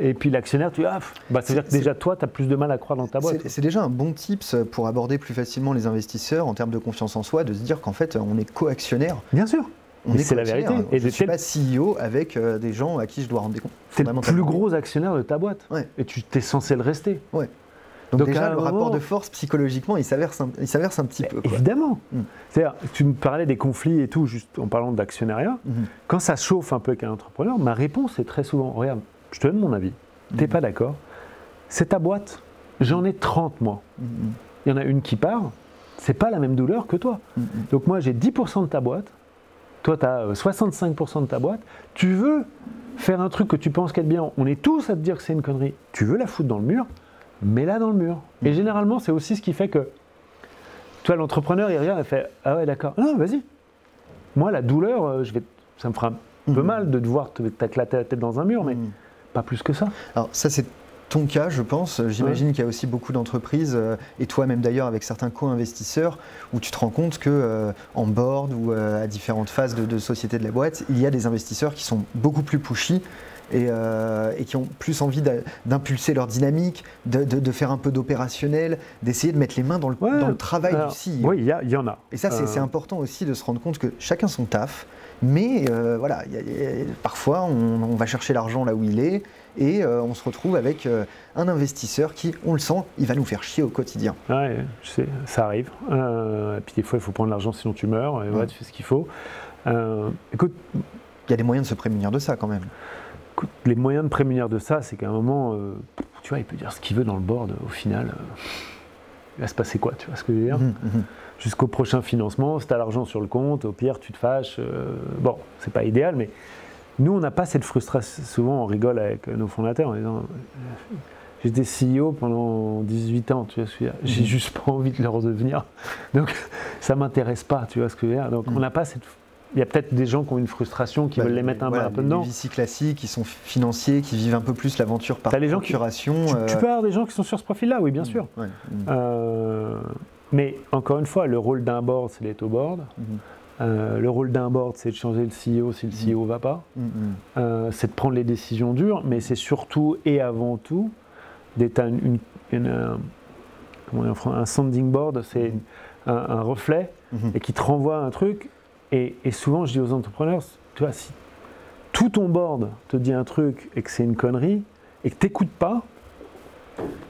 et puis l'actionnaire, tu ah, bah, c'est-à-dire que déjà toi, tu as plus de mal à croire dans ta boîte. C'est déjà un bon tips pour aborder plus facilement les investisseurs en termes de confiance en soi, de se dire qu'en fait, on est co-actionnaire. Bien sûr. C'est la vérité. Et je ne suis pas CEO avec euh, des gens à qui je dois rendre des comptes. Tu es le plus gros actionnaire de ta boîte. Et tu es censé le rester. Ouais. Donc, déjà, le rapport de force, psychologiquement, il s'inverse un, un, petit peu. Évidemment. Mm. C'est-à-dire, tu me parlais des conflits et tout, juste en parlant d'actionnariat. Mm-hmm. Quand ça chauffe un peu avec un entrepreneur, ma réponse est très souvent, regarde, je te donne mon avis. T'es pas d'accord. C'est ta boîte. J'en ai 30 moi. Il y en a une qui part, c'est pas la même douleur que toi. Donc moi j'ai 10% de ta boîte, toi tu as 65% de ta boîte, tu veux faire un truc que tu penses qu'être bien, on est tous à te dire que c'est une connerie, tu veux la foutre dans le mur, mets-la dans le mur. Et généralement c'est aussi ce qui fait que, toi l'entrepreneur il regarde et fait Ah ouais d'accord, non vas-y. Moi la douleur, euh, je vais, ça me fera un peu mal de devoir t'éclater la tête dans un mur, mais pas plus que ça. Alors ça c'est ton cas, je pense. J'imagine qu'il y a aussi beaucoup d'entreprises, euh, et toi-même d'ailleurs avec certains co-investisseurs, où tu te rends compte que euh, en board ou euh, à différentes phases de, société de la boîte, il y a des investisseurs qui sont beaucoup plus pushy et, qui ont plus envie d'impulser leur dynamique, de, faire un peu d'opérationnel, d'essayer de mettre les mains dans le, dans le travail du CEO. Oui, il y, en a. Et ça, c'est important aussi de se rendre compte que chacun son taf, mais euh, voilà, parfois on, va chercher l'argent là où il est et euh, on se retrouve avec euh, un investisseur qui, on le sent, il va nous faire chier au quotidien. Ouais, je sais, ça arrive. et puis des fois, il faut prendre l'argent sinon tu meurs. Et voilà, tu fais ce qu'il faut. écoute, il y a des moyens de se prémunir de ça quand même. Écoute, les moyens de prémunir de ça, c'est qu'à un moment, tu vois, il peut dire ce qu'il veut dans le board. Au final, il va se passer quoi Tu vois ce que je veux dire mmh, mmh jusqu'au prochain financement. Si tu as l'argent sur le compte, au pire, tu te fâches. Euh, bon, c'est pas idéal, mais nous, on n'a pas cette frustration. Souvent, on rigole avec nos fondateurs en disant euh, J'étais CEO pendant 18 ans, tu vois J'ai mhm. juste pas envie de le redevenir. Donc, ça m'intéresse pas, tu vois ce que je veux dire. Donc, mhm. on n'a pas cette il y a peut-être des gens qui ont une frustration, qui bah, veulent les mettre un, peu dedans. Les VC classiques, qui sont financiers, qui vivent un peu plus l'aventure par procuration. tu, tu, peux avoir des gens qui sont sur ce profil-là, oui, bien mhm. sûr. Euh, mais encore une fois, le rôle d'un board, c'est d'être au board. Mhm. Euh, le rôle d'un board, c'est de changer le CEO si le CEO ne va pas. Euh, c'est de prendre les décisions dures, mais c'est surtout et avant tout d'être une, un, un sounding board, c'est un, reflet et qui te renvoie un truc. Et, et, souvent, je dis aux entrepreneurs, tu vois, si tout ton board te dit un truc et que c'est une connerie et que tu n'écoutes pas,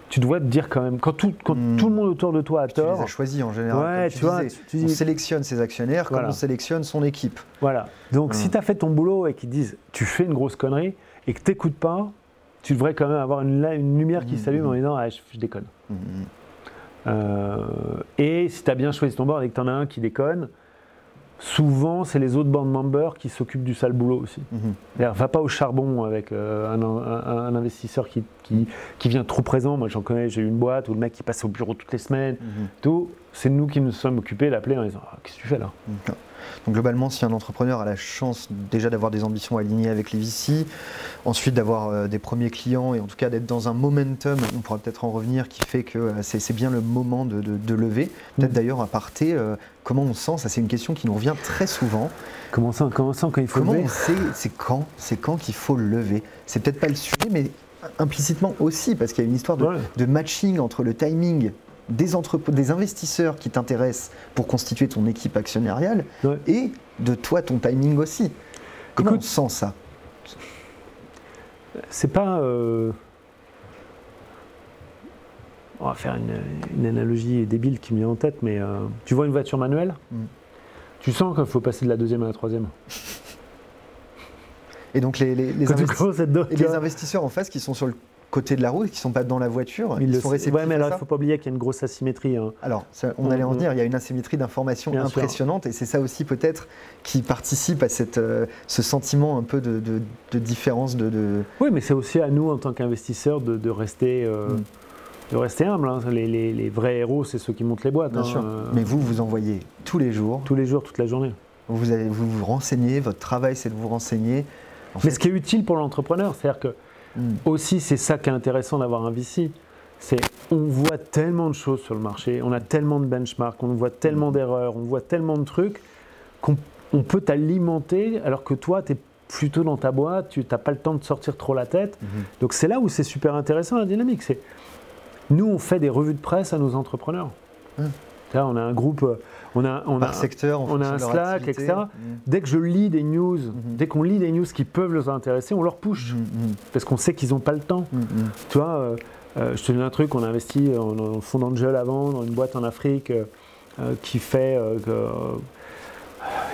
tu dois te dire quand même, quand tout, quand hmm. tout le monde autour de toi a tort. Tu les as choisis en général. tu, vois, on sélectionne ses actionnaires comme on sélectionne son équipe. Voilà. Donc si hmm. tu as fait ton boulot et qu'ils disent tu fais une grosse connerie et que tu n'écoutes pas, tu devrais quand même avoir une, une lumière qui hmm. s'allume en disant ah, je, déconne. Euh, et si tu as bien choisi ton board et que tu en as un qui déconne, souvent, c'est les autres band members qui s'occupent du sale boulot aussi. Mm Va pas au charbon avec euh, un, investisseur qui, qui, vient trop présent. Moi, j'en connais, j'ai eu une boîte où le mec qui passe au bureau toutes les semaines. Mhm. Tout, c'est nous qui nous sommes occupés, l'appeler en disant ah, Qu'est-ce que tu fais là? Donc globalement, si un entrepreneur a la chance déjà d'avoir des ambitions alignées avec les VC, ensuite d'avoir euh, des premiers clients et en tout cas d'être dans un momentum, on pourra peut-être en revenir, qui fait que euh, c'est bien le moment de, lever. Peut-être mm. d'ailleurs à parté, comment on sent Ça c'est une question qui nous revient très souvent. Comment ça, comment ça quand il faut lever Comment on sait c'est quand C'est quand qu'il faut lever? C'est peut-être pas le sujet, mais implicitement aussi, parce qu'il y a une histoire de matching entre le timing des, des investisseurs qui t'intéressent pour constituer ton équipe actionnariale et de toi, ton timing aussi. Comment Écoute, tu sens ça? C'est pas. Euh, on va faire une, analogie débile qui me vient en tête, mais euh, tu vois une voiture manuelle? Mm. Tu sens qu'il faut passer de la deuxième à la troisième. Et donc les, les, les investisseurs en face qui sont sur le côté de la route, qui ne sont pas dans la voiture. Ils, sont réceptifs. Ouais, mais alors il ne faut pas oublier qu'il y a une grosse asymétrie. Hein. Alors, on allait en venir, il y a une asymétrie d'information impressionnante, et c'est ça aussi peut-être qui participe à cette, euh, ce sentiment un peu de, différence. De, Oui, mais c'est aussi à nous, en tant qu'investisseurs, de, rester. Euh, mm. De rester humble. Hein. Les, vrais héros, c'est ceux qui montent les boîtes. Bien hein. sûr. Mais vous, vous envoyez tous les jours. Tous les jours, toute la journée. Vous allez vous, vous renseignez, votre travail, c'est de vous renseigner. mais ce qui est utile pour l'entrepreneur, c'est-à-dire que Mm. Aussi, c'est ça qui est intéressant d'avoir un VC. C'est on voit tellement de choses sur le marché, on a tellement de benchmarks, on voit tellement mm. d'erreurs, on voit tellement de trucs qu'on peut t'alimenter alors que toi, tu es plutôt dans ta boîte, tu n'as pas le temps de sortir trop la tête. Mm-hmm. Donc c'est là où c'est super intéressant la dynamique. C'est nous, on fait des revues de presse à nos entrepreneurs. on a un groupe on a, on a, secteur, on a un Slack, etc. Mm. Dès que je lis des news, mm-hmm. dès qu'on lit des news qui peuvent les intéresser, on leur push. Parce qu'on sait qu'ils n'ont pas le temps. Tu vois, euh, euh, je te dis un truc, on a investi en, fonds d'angel avant, dans une boîte en Afrique euh, qui fait.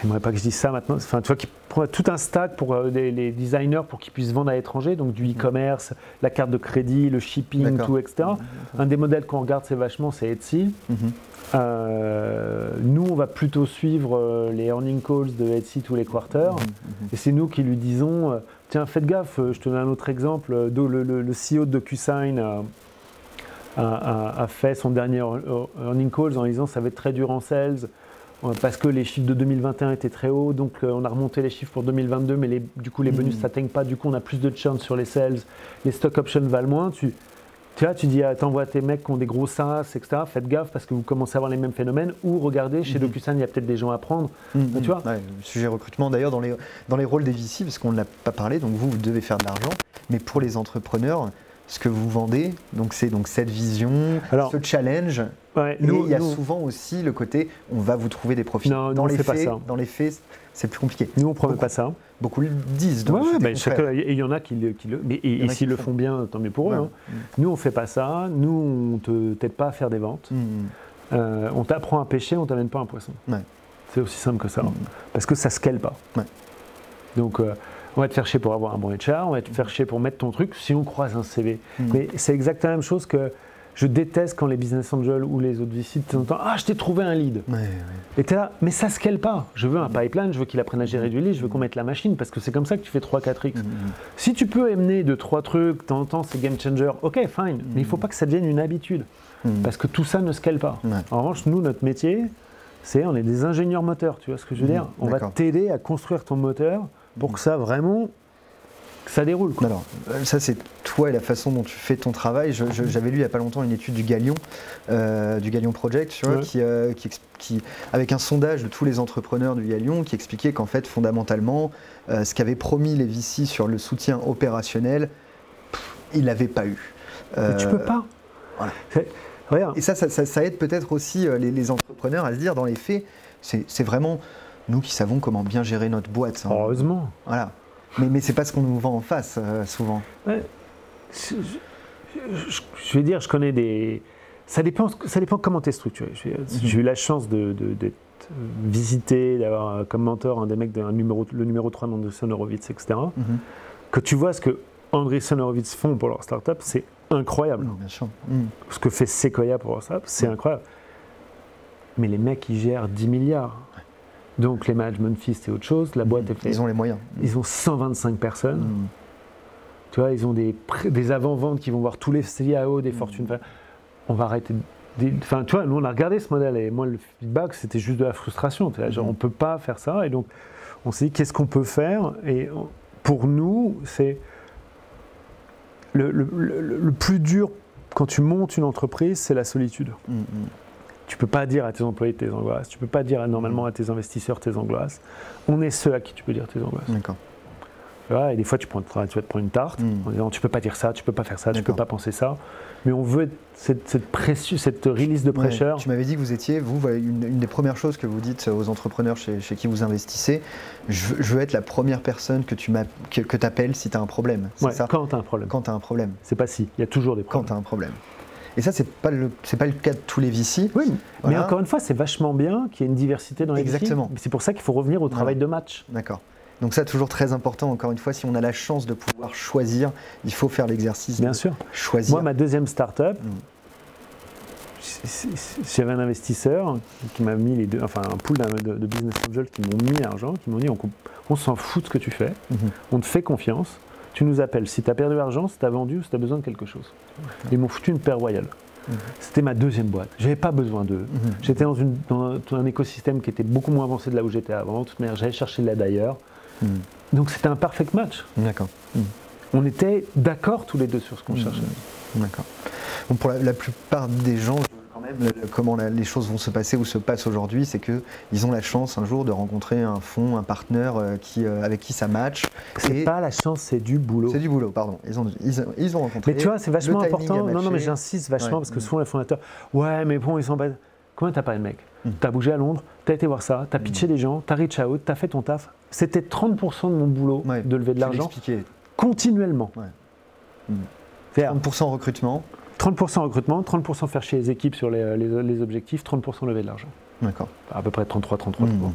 Il n'aimerait pas que je dise ça maintenant. Enfin, tu vois, qui prend tout un stack pour les, designers pour qu'ils puissent vendre à l'étranger, donc du e-commerce, la carte de crédit, le shipping, tout, etc. Un des modèles qu'on regarde, c'est vachement, c'est Etsy. Euh, nous, on va plutôt suivre euh, les earning calls de Etsy tous les quarters. Mhm, mhm. Et c'est nous qui lui disons euh, Tiens, faites gaffe, je te donne un autre exemple. Le, le, CEO de DocuSign a, a, fait son dernier earning calls en disant Ça va être très dur en sales parce que les chiffres de 2021 étaient très hauts, donc on a remonté les chiffres pour 2022, mais les, du coup les bonus ne mhm. s'atteignent pas, du coup on a plus de churn sur les sales, les stock options valent moins. Tu, tu vois, tu dis, ah, t'envoies tes mecs qui ont des gros sas, etc. Faites gaffe parce que vous commencez à avoir les mêmes phénomènes. Ou regardez, chez mm DocuSign, il y a peut-être des gens à prendre. Mhm. tu vois le sujet recrutement, d'ailleurs, dans les, dans les rôles des VC, parce qu'on ne l'a pas parlé, donc vous, vous devez faire de l'argent. Mais pour les entrepreneurs, ce que vous vendez, donc c'est donc cette vision, ce challenge. et il y a souvent aussi le côté, on va vous trouver des profits. Non, dans, les faits, pas ça. dans les faits, c'est plus compliqué. Nous, on ne promet pas ça. Beaucoup le disent. et il y en a qui le, le mais et, s'ils le font bien, tant mieux pour eux. Hein. Nous, on ne fait pas ça. Nous, on ne t'aide pas à faire des ventes. Mm. Euh, on t'apprend à pêcher, on ne t'amène pas un poisson. C'est aussi simple que ça. Mm. Parce que ça ne scale pas. Donc, euh, on va te faire chier pour avoir un bon HR, on va te faire chier pour mettre ton truc si on croise un CV. Mais c'est exactement la même chose que je déteste quand les business angels ou les autres VC t'entendent Ah, je t'ai trouvé un lead. Et tu es là, mais ça ne scale pas. Je veux un pipeline, je veux qu'il apprenne à gérer du lead, je veux qu'on mette la machine parce que c'est comme ça que tu fais 3-4x. Mm-hmm. Si tu peux amener 2-3 trucs, de temps en temps, c'est game changer, ok, fine. Mais il ne faut pas que ça devienne une habitude parce que tout ça ne scale pas. En revanche, nous, notre métier, c'est on est des ingénieurs moteurs, tu vois ce que je veux dire? On va t'aider à construire ton moteur pour que ça vraiment ça déroule. Quoi. Alors, euh, ça c'est toi et la façon dont tu fais ton travail. J'avais lu il n'y a pas longtemps une étude du Galion, euh, du Galion Project, tu vois, Ouais. qui, euh, qui, avec un sondage de tous les entrepreneurs du Galion, qui expliquait qu'en fait, fondamentalement, euh, ce qu'avaient promis les VC sur le soutien opérationnel, pff, ils l'avaient pas eu. Mais tu peux pas. voilà. Et ça, ça, ça- ça aide peut-être aussi les, les entrepreneurs à se dire, dans les faits, c'est vraiment nous qui savons comment bien gérer notre boîte. hein. heureusement. Voilà. Mais, mais c'est pas ce qu'on nous vend en face, euh, souvent. Ouais. Je, je- je vais dire, je connais des. Ça dépend, ça dépend comment tu es structuré. J'ai j'ai eu la chance de- de- d'être visité, d'avoir comme mentor un des mecs, d'un numéro, le numéro 3 d'Andreessen Horowitz, etc. Mhm. Que tu vois ce que Andreessen Horowitz font pour leur startup, c'est incroyable. Non, bien sûr. Mhm. Ce que fait Sequoia pour leur startup, c'est incroyable. Mais les mecs, ils gèrent 10 milliards. Donc les management fees, c'est autre chose. La boîte est faite. Ils ont les moyens. Ils ont 125 personnes. Mhm. Tu vois, ils ont des, des avant-ventes qui vont voir tous les CIO des fortunes. On va arrêter. des- Enfin, tu vois, nous, on a regardé ce modèle et moi, le feedback, c'était juste de la frustration. Tu vois, genre, on ne peut pas faire ça. Et donc, on s'est dit, qu'est-ce qu'on peut faire? Et on- pour nous, c'est. Le, le- le- le plus dur quand tu montes une entreprise, c'est la solitude. Tu peux pas dire à tes employés tes angoisses. Tu peux pas dire normalement à tes investisseurs tes angoisses. On est ceux à qui tu peux dire tes angoisses. D'accord. Et des fois, tu, prends, tu vas te prendre une tarte Mm. en disant tu peux pas dire ça, tu peux pas faire ça, tu peux D'accord. pas penser ça. Mais on veut cette, cette, pression- cette release de Ouais, pressure. tu m'avais dit que vous étiez, vous, voilà, une, une des premières choses que vous dites aux entrepreneurs chez, chez qui vous investissez, je, veux- je veux être la première personne que tu que, que appelles si tu as un problème. Ouais, ça? quand tu as un problème. Quand tu as un problème. C'est pas si, il y a toujours des Quand problèmes. tu as un problème. Et ça, c'est pas le c'est pas le cas de tous les VC. Oui, mais encore une fois, c'est vachement bien qu'il y ait une diversité dans les Exactement. C'est pour ça qu'il faut revenir au travail de match. D'accord. Donc ça, toujours très important. Encore une fois, si on a la chance de pouvoir choisir, il faut faire l'exercice. Bien de sûr. Choisir. Moi, ma deuxième start-up, Mm. c- j'avais un investisseur qui m'a mis les deux, enfin un pool de, de business angels qui m'ont mis l'argent, qui m'ont dit on, on s'en fout de ce que tu fais, Mhm. on te fait confiance, tu nous appelles si tu as perdu l'argent, si tu as vendu ou si tu as besoin de quelque chose. Ils m'ont foutu une paire royale. Mhm. C'était ma deuxième boîte. J'avais pas besoin d'eux. Mhm. J'étais dans, une- dans un, un écosystème qui était beaucoup moins avancé de là où j'étais avant. De toute manière, j'allais chercher de l'aide ailleurs. Mhm. Donc c'était un perfect match. D'accord. On était d'accord tous les deux sur ce qu'on cherchait. D'accord. Bon, pour la, la plupart des gens, quand même, le- comment la- les choses vont se passer ou se passent aujourd'hui, c'est que ils ont la chance un jour de rencontrer un fonds, un partenaire euh, qui, euh, avec qui ça match. C'est pas la chance, c'est du boulot. C'est du boulot, pardon. Ils ont, ils, ils ont rencontré. Mais tu vois, c'est vachement important. Non, non, mais j'insiste vachement Ouais. parce que souvent les fondateurs, ouais, mais bon, ils sont pas. Combien t'as pas de mec? Mm. T'as bougé à Londres, t'as été voir ça, t'as pitché des gens, t'as reach out, t'as fait ton taf. C'était 30% de mon boulot Ouais, de lever de l'argent continuellement. Ouais. Mm. C'est-à-dire 30% recrutement. 30% recrutement, 30% faire chier les équipes sur les, les- les objectifs, 30% lever de l'argent. D'accord. À peu près 33-33. tu Mm. vois.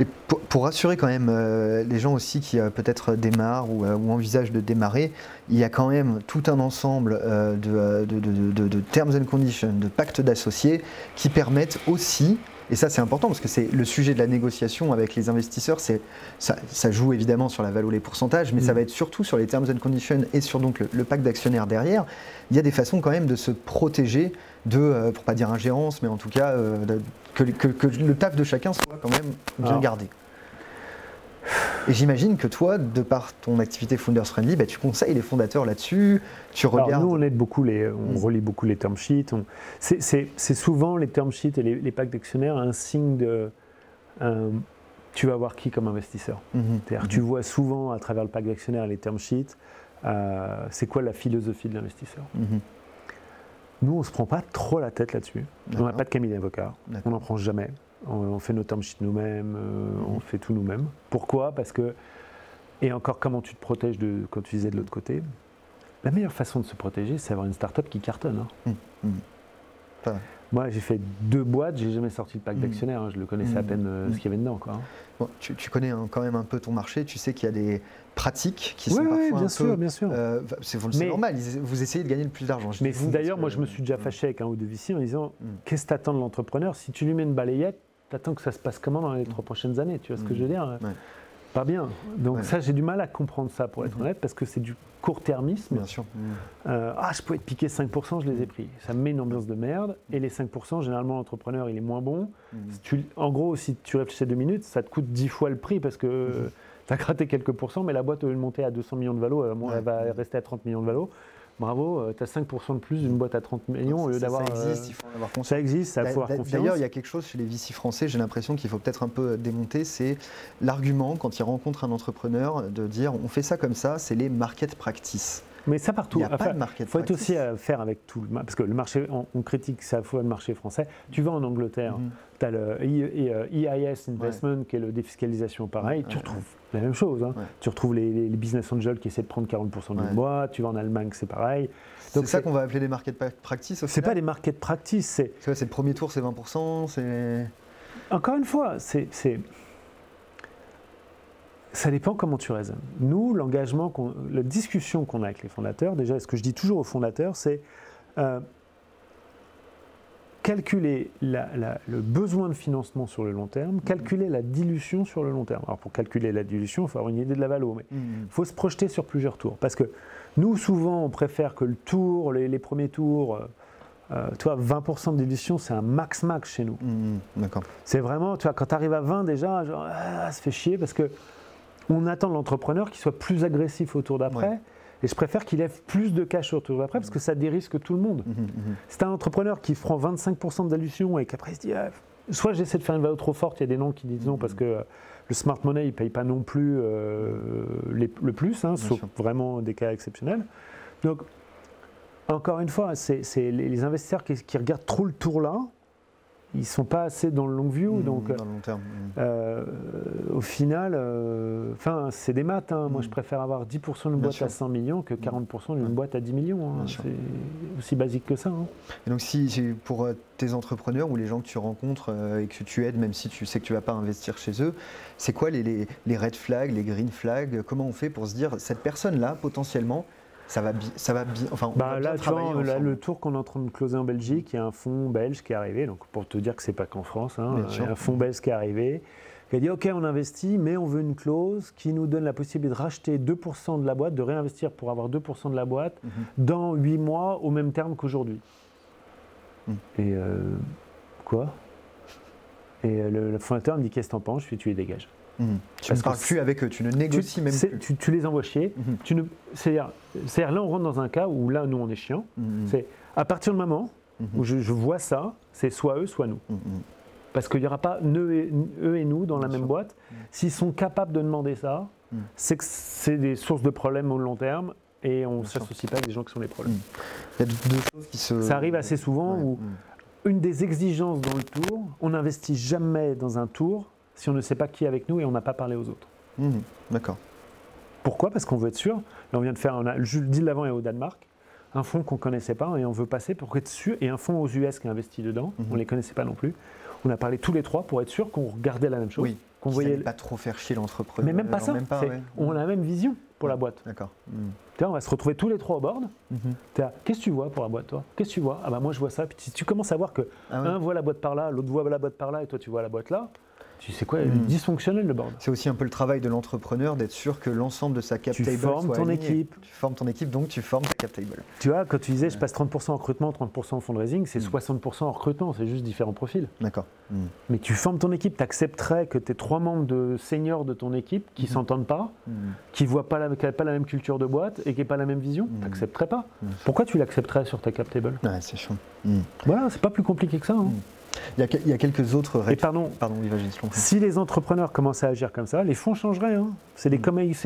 Et pour, pour rassurer quand même euh, les gens aussi qui euh, peut-être démarrent ou, euh, ou envisagent de démarrer, il y a quand même tout un ensemble de, de- de- de- de terms and conditions, de pactes d'associés qui permettent aussi, et ça c'est important parce que c'est le sujet de la négociation avec les investisseurs, c'est ça, ça joue évidemment sur la valeur les pourcentages, mais ça Mm. va être surtout sur les terms and conditions et sur donc le, le pacte d'actionnaires derrière. Il y a des façons quand même de se protéger de, euh, pour pas dire ingérence, mais en tout cas euh, de- que, que- que le taf de chacun soit quand même bien Alors. gardé. Et j'imagine que toi, de par ton activité Founders Friendly, bah, tu conseilles les fondateurs là-dessus, tu Alors, regardes. nous, on aide beaucoup les, on Mm. relit beaucoup les term sheets. on- c'est- souvent les term sheets et les, les packs d'actionnaires un signe de. tu vas voir qui comme investisseur. Mhm. C'est-à-dire, tu vois souvent à travers le pack d'actionnaires et les term sheets, euh, c'est quoi la philosophie de l'investisseur? Mhm. Nous, on ne se prend pas trop la tête là-dessus. On n'a pas de cabinet d'avocat. On n'en prend jamais. On, on fait nos term sheets nous-mêmes. euh, Mhm. On fait tout nous-mêmes. Pourquoi? Parce que. Et encore, comment tu te protèges de, quand tu disais de l'autre côté? La meilleure façon de se protéger, c'est d'avoir une start-up qui cartonne. hein. Mhm. Pas- Moi, j'ai fait deux boîtes, j'ai jamais sorti le pack Mhm. d'actionnaires. hein. Je le connaissais à Mhm. peine euh, Mhm. ce qu'il y avait dedans. Quoi. hein. Bon, tu, tu connais hein, quand même un peu ton marché, tu sais qu'il y a des pratiques qui Oui, sont oui, parfois bien un sûr, peu. bien sûr. euh, c'est normal, ils- vous essayez de gagner le plus d'argent. Mais d'ailleurs, moi, que- je me suis déjà Mhm. fâché avec un ou deux VC en disant Mm. Qu'est-ce que t'attends de l'entrepreneur? Si tu lui mets une balayette, t'attends que ça se passe comment dans les trois prochaines années Tu vois ce que Mm. je veux dire Ouais. Pas bien. Donc, Ouais. ça, j'ai du mal à comprendre ça, pour être Mhm. honnête, parce que c'est du court-termisme. Bien sûr. Mhm. Euh, ah, je pouvais te piquer 5%, je les ai pris. Ça me met une ambiance de merde. Et les 5%, généralement, l'entrepreneur, il est moins bon. Si tu- en gros, si tu réfléchis deux minutes, ça te coûte 10 fois le prix parce que tu as gratté quelques pourcents, mais la boîte, au lieu de monter à 200 millions de valos, euh, Ouais. elle va rester à 30 millions de valos. Bravo, tu as 5% de plus d'une boîte à 30 millions au lieu d'avoir. Ça euh, existe, il faut en avoir conscience. ça existe, ça faut avoir confiance. D'ailleurs, il y a quelque chose chez les VC français, j'ai l'impression qu'il faut peut-être un peu démonter, c'est l'argument quand ils rencontrent un entrepreneur de dire on fait ça comme ça, c'est les market practice. Mais ça partout. Il n'y a Enfin, pas de market Il faut être aussi à faire avec tout le parce que le marché, on, on critique ça fois le marché français. Tu vas en Angleterre, Mhm. tu as le I- I- euh, EIS Investment qui est le défiscalisation pareil, tu Ouais, retrouves la même chose. hein. Tu retrouves les, business angels qui essaient de prendre 40% d'une Ouais. boîte, tu vas en Allemagne, c'est pareil. C'est ça qu'on va appeler des market pa- practice au C'est pas des market practice, c'est le premier tour, c'est 20%, c'est... encore une fois, c'est- ça dépend comment tu raisonnes. Nous, l'engagement, la discussion qu'on a avec les fondateurs, déjà, ce que je dis toujours aux fondateurs, c'est euh, calculer la- la- le besoin de financement sur le long terme, calculer la dilution sur le long terme. Alors pour calculer la dilution, il faut avoir une idée de la valo, mais Mhm. il faut se projeter sur plusieurs tours. Parce que nous, souvent, on préfère que le tour, les, les premiers tours, euh, euh, tu vois, 20% de dilution, c'est un max-max chez nous. Mhm. D'accord. C'est vraiment, tu vois, quand tu arrives à 20 déjà, genre, ah, ça fait chier parce que on attend de l'entrepreneur qu'il soit plus agressif au tour d'après. Ouais. Et je préfère qu'il lève plus de cash au tour d'après parce que ça dérisque tout le monde. Mhm, mhm. C'est un entrepreneur qui prend 25% de dilution et qu'après il se dit, ah, soit j'essaie de faire une valeur trop forte, il y a des noms qui disent non parce que euh, le smart money il paye pas non plus euh, les- le plus, hein, sauf sûr. vraiment des cas exceptionnels. Donc, encore une fois, c'est les investisseurs qui, qui regardent trop le tour là, ils sont pas assez dans le long view. Mhm, donc, Dans le long terme. mhm. euh, au final, euh, enfin, c'est des maths. hein. Moi, je préfère avoir 10% d'une boîte sûr. à 100 millions que 40% d'une boîte à 10 millions. hein. C'est aussi basique que ça. hein. Et donc, si, pour euh, tes entrepreneurs ou les gens que tu rencontres euh, et que tu aides, même si tu sais que tu vas pas investir chez eux, c'est quoi les, les, les red flags, les green flags? Comment on fait pour se dire cette personne-là, potentiellement, ça va bien, ça va bien. Enfin, on Bah, va là, bien tu vois, là, le tour qu'on est en train de closer en Belgique, il y a un fonds belge qui est arrivé. Donc, pour te dire que c'est pas qu'en France, hein, il y a un fonds belge qui est arrivé. qui a dit OK, on investit, mais on veut une clause qui nous donne la possibilité de racheter 2% de la boîte, de réinvestir pour avoir 2% de la boîte Mhm. dans 8 mois au même terme qu'aujourd'hui. Mhm. Et euh, quoi? Et euh, le, le fondateur me dit Qu'est-ce que t'en penses? Je fais Tu les dégages. Mhm. Tu ne parles plus avec eux, tu ne négocies tu, même plus. tu- tu les envoies chier. Mhm. Tu ne, c'est-à-dire, c'est-à-dire, là, on rentre dans un cas où là, nous, on est chiant. Mhm. C'est à partir du moment où je, je vois ça, c'est soit eux, soit nous. Parce qu'il n'y aura pas eux et, eux et nous dans la même boîte. S'ils sont capables de demander ça, c'est que c'est des sources de problèmes au long terme et on ne s'associe pas avec des gens qui sont les problèmes. Il y a deux choses qui se. Ça arrive assez souvent Ouais. où une des exigences dans le tour, on n'investit jamais dans un tour si on ne sait pas qui est avec nous et on n'a pas parlé aux autres. Mhm. D'accord. Pourquoi? Parce qu'on veut être sûr. Là, on vient de faire, on a, je le dis de l'avant et au Danemark, un fonds qu'on ne connaissait pas et on veut passer pour être sûr, et un fonds aux US qui a investi dedans, Mhm. on ne les connaissait pas non plus. On a parlé tous les trois pour être sûr qu'on regardait la même chose, Oui. qu'on voyait. pas trop faire chier l'entrepreneur. Mais même pas ça. Même pas, c'est- ouais. On a la même vision pour la boîte. D'accord. Mhm. Tu vois, on va se retrouver tous les trois au board. Mhm. Là, Qu'est-ce que tu vois pour la boîte, toi? Qu'est-ce que tu vois? Ah bah moi je vois ça. Puis si tu commences à voir que Ah ouais. un voit la boîte par là, l'autre voit la boîte par là, et toi tu vois la boîte là, tu sais quoi Mhm. Dysfonctionnel le board. C'est aussi un peu le travail de l'entrepreneur d'être sûr que l'ensemble de sa cap Tu table formes soit ton équipe. Tu formes ton équipe, donc tu formes ta cap table. Tu vois, quand tu disais je passe 30% en recrutement, 30% en fundraising, c'est Mhm. 60% en recrutement, c'est juste différents profils. D'accord. Mhm. Mais tu formes ton équipe, tu accepterais que tes trois membres de seniors de ton équipe qui Mhm. s'entendent pas, qui voient pas la, qui n'ont pas la même culture de boîte et qui n'ont pas la même vision, tu n'accepterais pas. Pourquoi tu l'accepterais sur ta cap table? Ouais, c'est chaud. Voilà, c'est pas plus compliqué que ça. hein. Il y, a, que- il y a quelques autres Et règles. pardon, Pardon, oui, si les entrepreneurs commençaient à agir comme ça, les fonds changeraient. hein. C'est des Mhm. comme ils,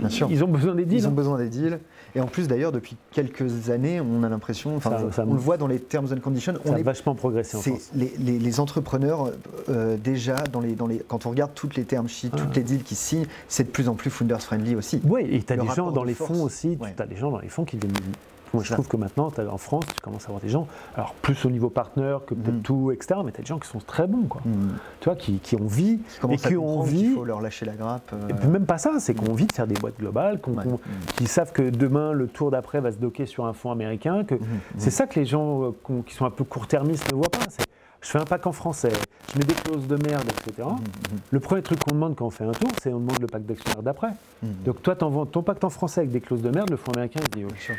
Bien sûr. ils ont besoin des deals. Ils ont hein. besoin des deals. Et en plus, d'ailleurs, depuis quelques années, on a l'impression, enfin, on le voit dans les terms and conditions, Ça on a est vachement progressé en France. les, les- les entrepreneurs, euh, déjà, dans les, dans les, quand on regarde toutes les term sheets, Ah. toutes les deals qui se signent, c'est de plus en plus founders friendly aussi. Oui, et tu as Le des gens dans les force. fonds aussi, Ouais. tu as des gens dans les fonds qui viennent. Moi, je Ça. trouve que maintenant, en France, tu commences à avoir des gens, alors plus au niveau partenaire que peut-être Mhm. tout, etc., mais tu as des gens qui sont très bons, quoi. Hmm. Tu vois, qui, qui ont envie, et qui ont envie, qu'il faut leur lâcher la grappe. euh, et puis même pas ça, c'est qu'on a envie de faire des boîtes globales, qu'on- ouais. qu'on- qui savent que demain, le tour d'après va se docker sur un fonds américain, que Mhm. c'est ça que les gens euh, qui sont un peu court-termistes ne voient pas. c'est je fais un pack en français, je mets des clauses de merde, etc. Le premier truc qu'on demande quand on fait un tour, c'est on demande le pack d'actionnaires d'après. Donc toi, tu vends ton pacte en français avec des clauses de merde, le fonds américain il dit, oh,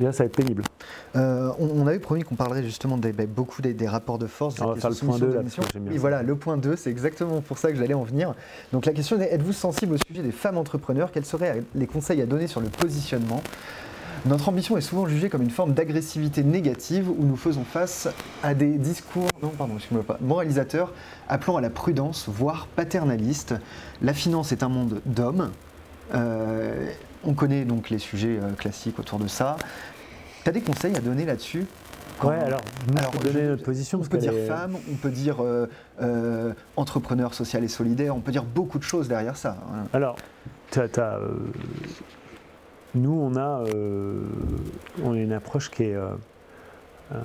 Ça va être pénible. Euh, on, on avait promis qu'on parlerait justement des, bah, beaucoup des, des rapports de force. On va des faire le point de 2 là, soumission. parce que j'aime bien Et voilà, le point 2, c'est exactement pour ça que j'allais en venir. Donc la question est, êtes-vous sensible au sujet des femmes entrepreneurs? Quels seraient les conseils à donner sur le positionnement? Notre ambition est souvent jugée comme une forme d'agressivité négative où nous faisons face à des discours, non pardon, excuse-moi pas, moralisateurs, appelant à la prudence, voire paternalistes. La finance est un monde d'hommes. Euh, on connaît donc les sujets euh, classiques autour de ça. Tu as des conseils à donner là-dessus? Ouais, alors, nous, Alors, pour donner je- notre position, on parce peut dire est- femme, on peut dire euh, euh, entrepreneur social et solidaire, on peut dire beaucoup de choses derrière ça. hein. Alors, euh, nous, on a, euh, on a une approche qui est. euh, euh,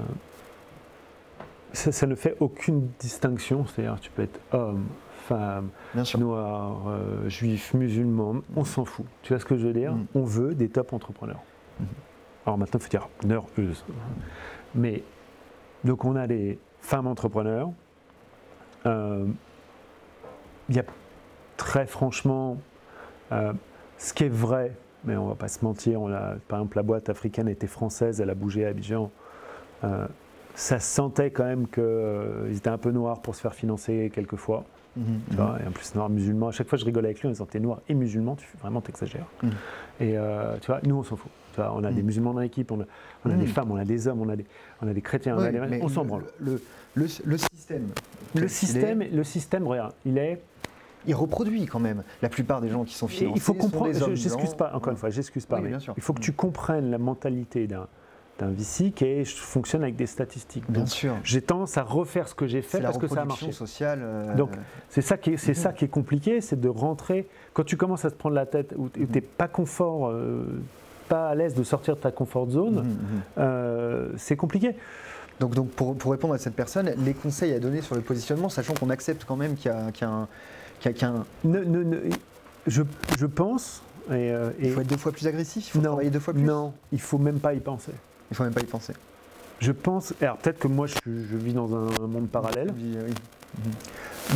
ça, ça ne fait aucune distinction, c'est-à-dire tu peux être homme, femme, Bien sûr. noir, euh, juif, musulman, on s'en fout. Tu vois ce que je veux dire Mm. On veut des top entrepreneurs. Alors maintenant, il faut dire neureuses. Mais, donc on a des femmes entrepreneurs. Euh, Il y a très franchement, euh, ce qui est vrai, mais on va pas se mentir, on a, par exemple la boîte africaine était française, elle a bougé à Abidjan. Euh, ça se sentait quand même qu'ils étaient un peu noirs pour se faire financer quelquefois. Tu vois, et en plus, noir musulman. À chaque fois, je rigolais avec lui en disant T'es noir et musulman, tu vraiment t'exagères. Mhm. Et euh, tu vois, nous, on s'en fout. Tu vois, on a des Mhm. musulmans dans l'équipe, on a, on a des femmes, on a des hommes, on a des, on a des chrétiens, on, a des- s'en le- branle. Le, le, le système. Le système, est, le système, regarde, il est. il reproduit quand même la plupart des gens qui sont financés. il faut comprendre. des J'excuse pas, encore une fois, j'excuse pas. Oui, mais. Il faut que tu comprennes la mentalité d'un d'un VC qui fonctionne avec des statistiques. Bien Donc, sûr. j'ai tendance à refaire ce que j'ai fait la parce que ça a marché. sociale. euh, Donc, C'est ça qui est, c'est Mhm. ça qui est compliqué, c'est de rentrer. Quand tu commences à te prendre la tête, où tu Mhm. n'es pas confort, euh, pas à l'aise de sortir de ta comfort zone, mhm, mhm. euh, c'est compliqué. Donc, donc pour, pour répondre à cette personne, les conseils à donner sur le positionnement, sachant qu'on accepte quand même qu'il y a, qu'il y a un- qu'il y a- qu'il y a un- Ne- ne- ne- je, je pense. Et, euh, il faut être deux fois plus agressif, il faut non, travailler deux fois plus. non, il faut même pas y penser. Il faut même pas y penser. Je pense. Alors peut-être que moi je, je vis dans un monde parallèle, Oui, oui.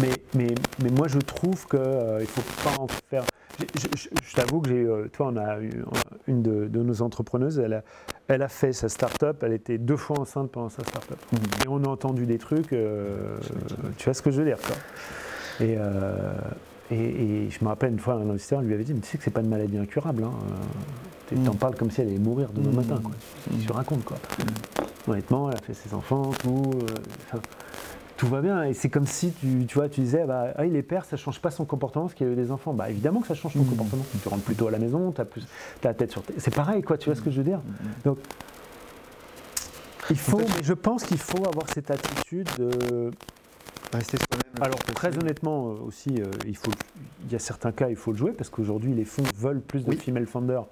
mais, mais, mais moi je trouve qu'il ne faut pas en faire. Je, je- je- je t'avoue que j'ai. euh, Toi, on a eu une de, de nos entrepreneuses, elle a, elle a fait sa start-up, elle était deux fois enceinte pendant sa start-up. Mhm. Et on a entendu des trucs, euh, tu vois ce que je veux dire quoi. Et, euh, et, et je me rappelle une fois, un investisseur lui avait dit Mais tu sais que c'est pas une maladie incurable. Hein. Mm. T'en parles comme si elle allait mourir demain Mm. matin. Quoi. Tu, tu racontes quoi. Honnêtement, elle a fait ses enfants, tout. euh, tout va bien. Et c'est comme si tu, tu vois, tu disais bah, ah, il est père, ça change pas son comportement parce qu'il a eu des enfants. Bah évidemment que ça change ton Mm. comportement. Tu rentres plutôt à la maison, tu as, plus, la tête sur tes- C'est pareil, quoi, tu vois ce que je veux dire Donc, il faut, fait, je pense qu'il faut avoir cette attitude de. Rester soi-même. Alors très possible. honnêtement euh, aussi, euh, il, faut, il y a certains cas, il faut le jouer parce qu'aujourd'hui les fonds veulent plus de Oui. female founders.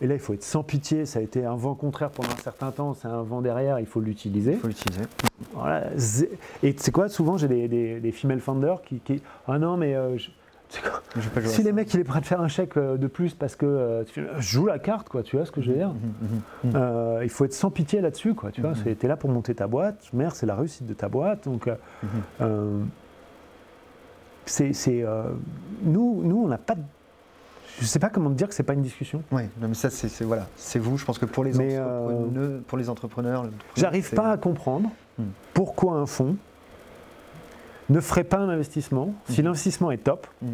Et là, il faut être sans pitié. Ça a été un vent contraire pendant un certain temps. C'est un vent derrière. Il faut l'utiliser. Il faut l'utiliser. Voilà. Et tu sais quoi? Souvent, j'ai des, des, des female founders qui, qui- ah non mais euh, je- quoi? Pas si les mecs il est prêt à te faire un chèque euh, de plus parce que euh, tu joue la carte quoi. Tu vois ce que je veux dire? Mhm, mhm, mhm. Euh, Il faut être sans pitié là-dessus quoi. Tu vois. C'est- T'es là pour monter ta boîte. Merde, c'est la réussite de ta boîte. Donc euh, c'est c'est, nous nous on n'a pas de- je sais pas comment te dire que c'est pas une discussion. Non, mais ça, c'est voilà, c'est vous. Je pense que pour les, Mais, entrepreneurs, pour les entrepreneurs, le truc, J'arrive pas à comprendre Hmm. pourquoi un fonds ne ferait pas un investissement si Mhm. l'investissement est top Mhm.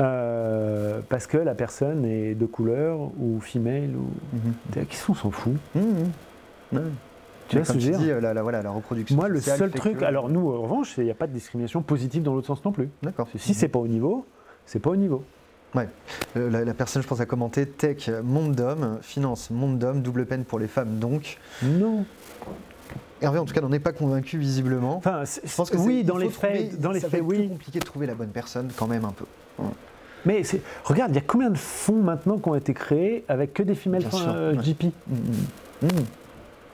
euh, parce que la personne est de couleur ou female ou Mhm. qui sont s'en fout? Mhm. Tu vois ce que je veux dis, dire euh, la, la- voilà, la reproduction. Moi, le seul truc, que- alors nous, en revanche, il n'y a pas de discrimination positive dans l'autre sens non plus. D'accord. Si c'est pas au niveau, c'est pas au niveau. Euh, La, la personne, je pense, a commenté tech, monde d'hommes, finance, monde d'hommes, double peine pour les femmes. Donc, Non. Hervé, en tout cas, n'en est pas convaincu visiblement. Enfin, Je pense que oui, dans les trouver- faits, dans les ça faits, oui. compliqué de trouver la bonne personne, quand même un peu. Mais c'est- regarde, il y a combien de fonds maintenant qui ont été créés avec que des ouais. GP Mhm. Mhm.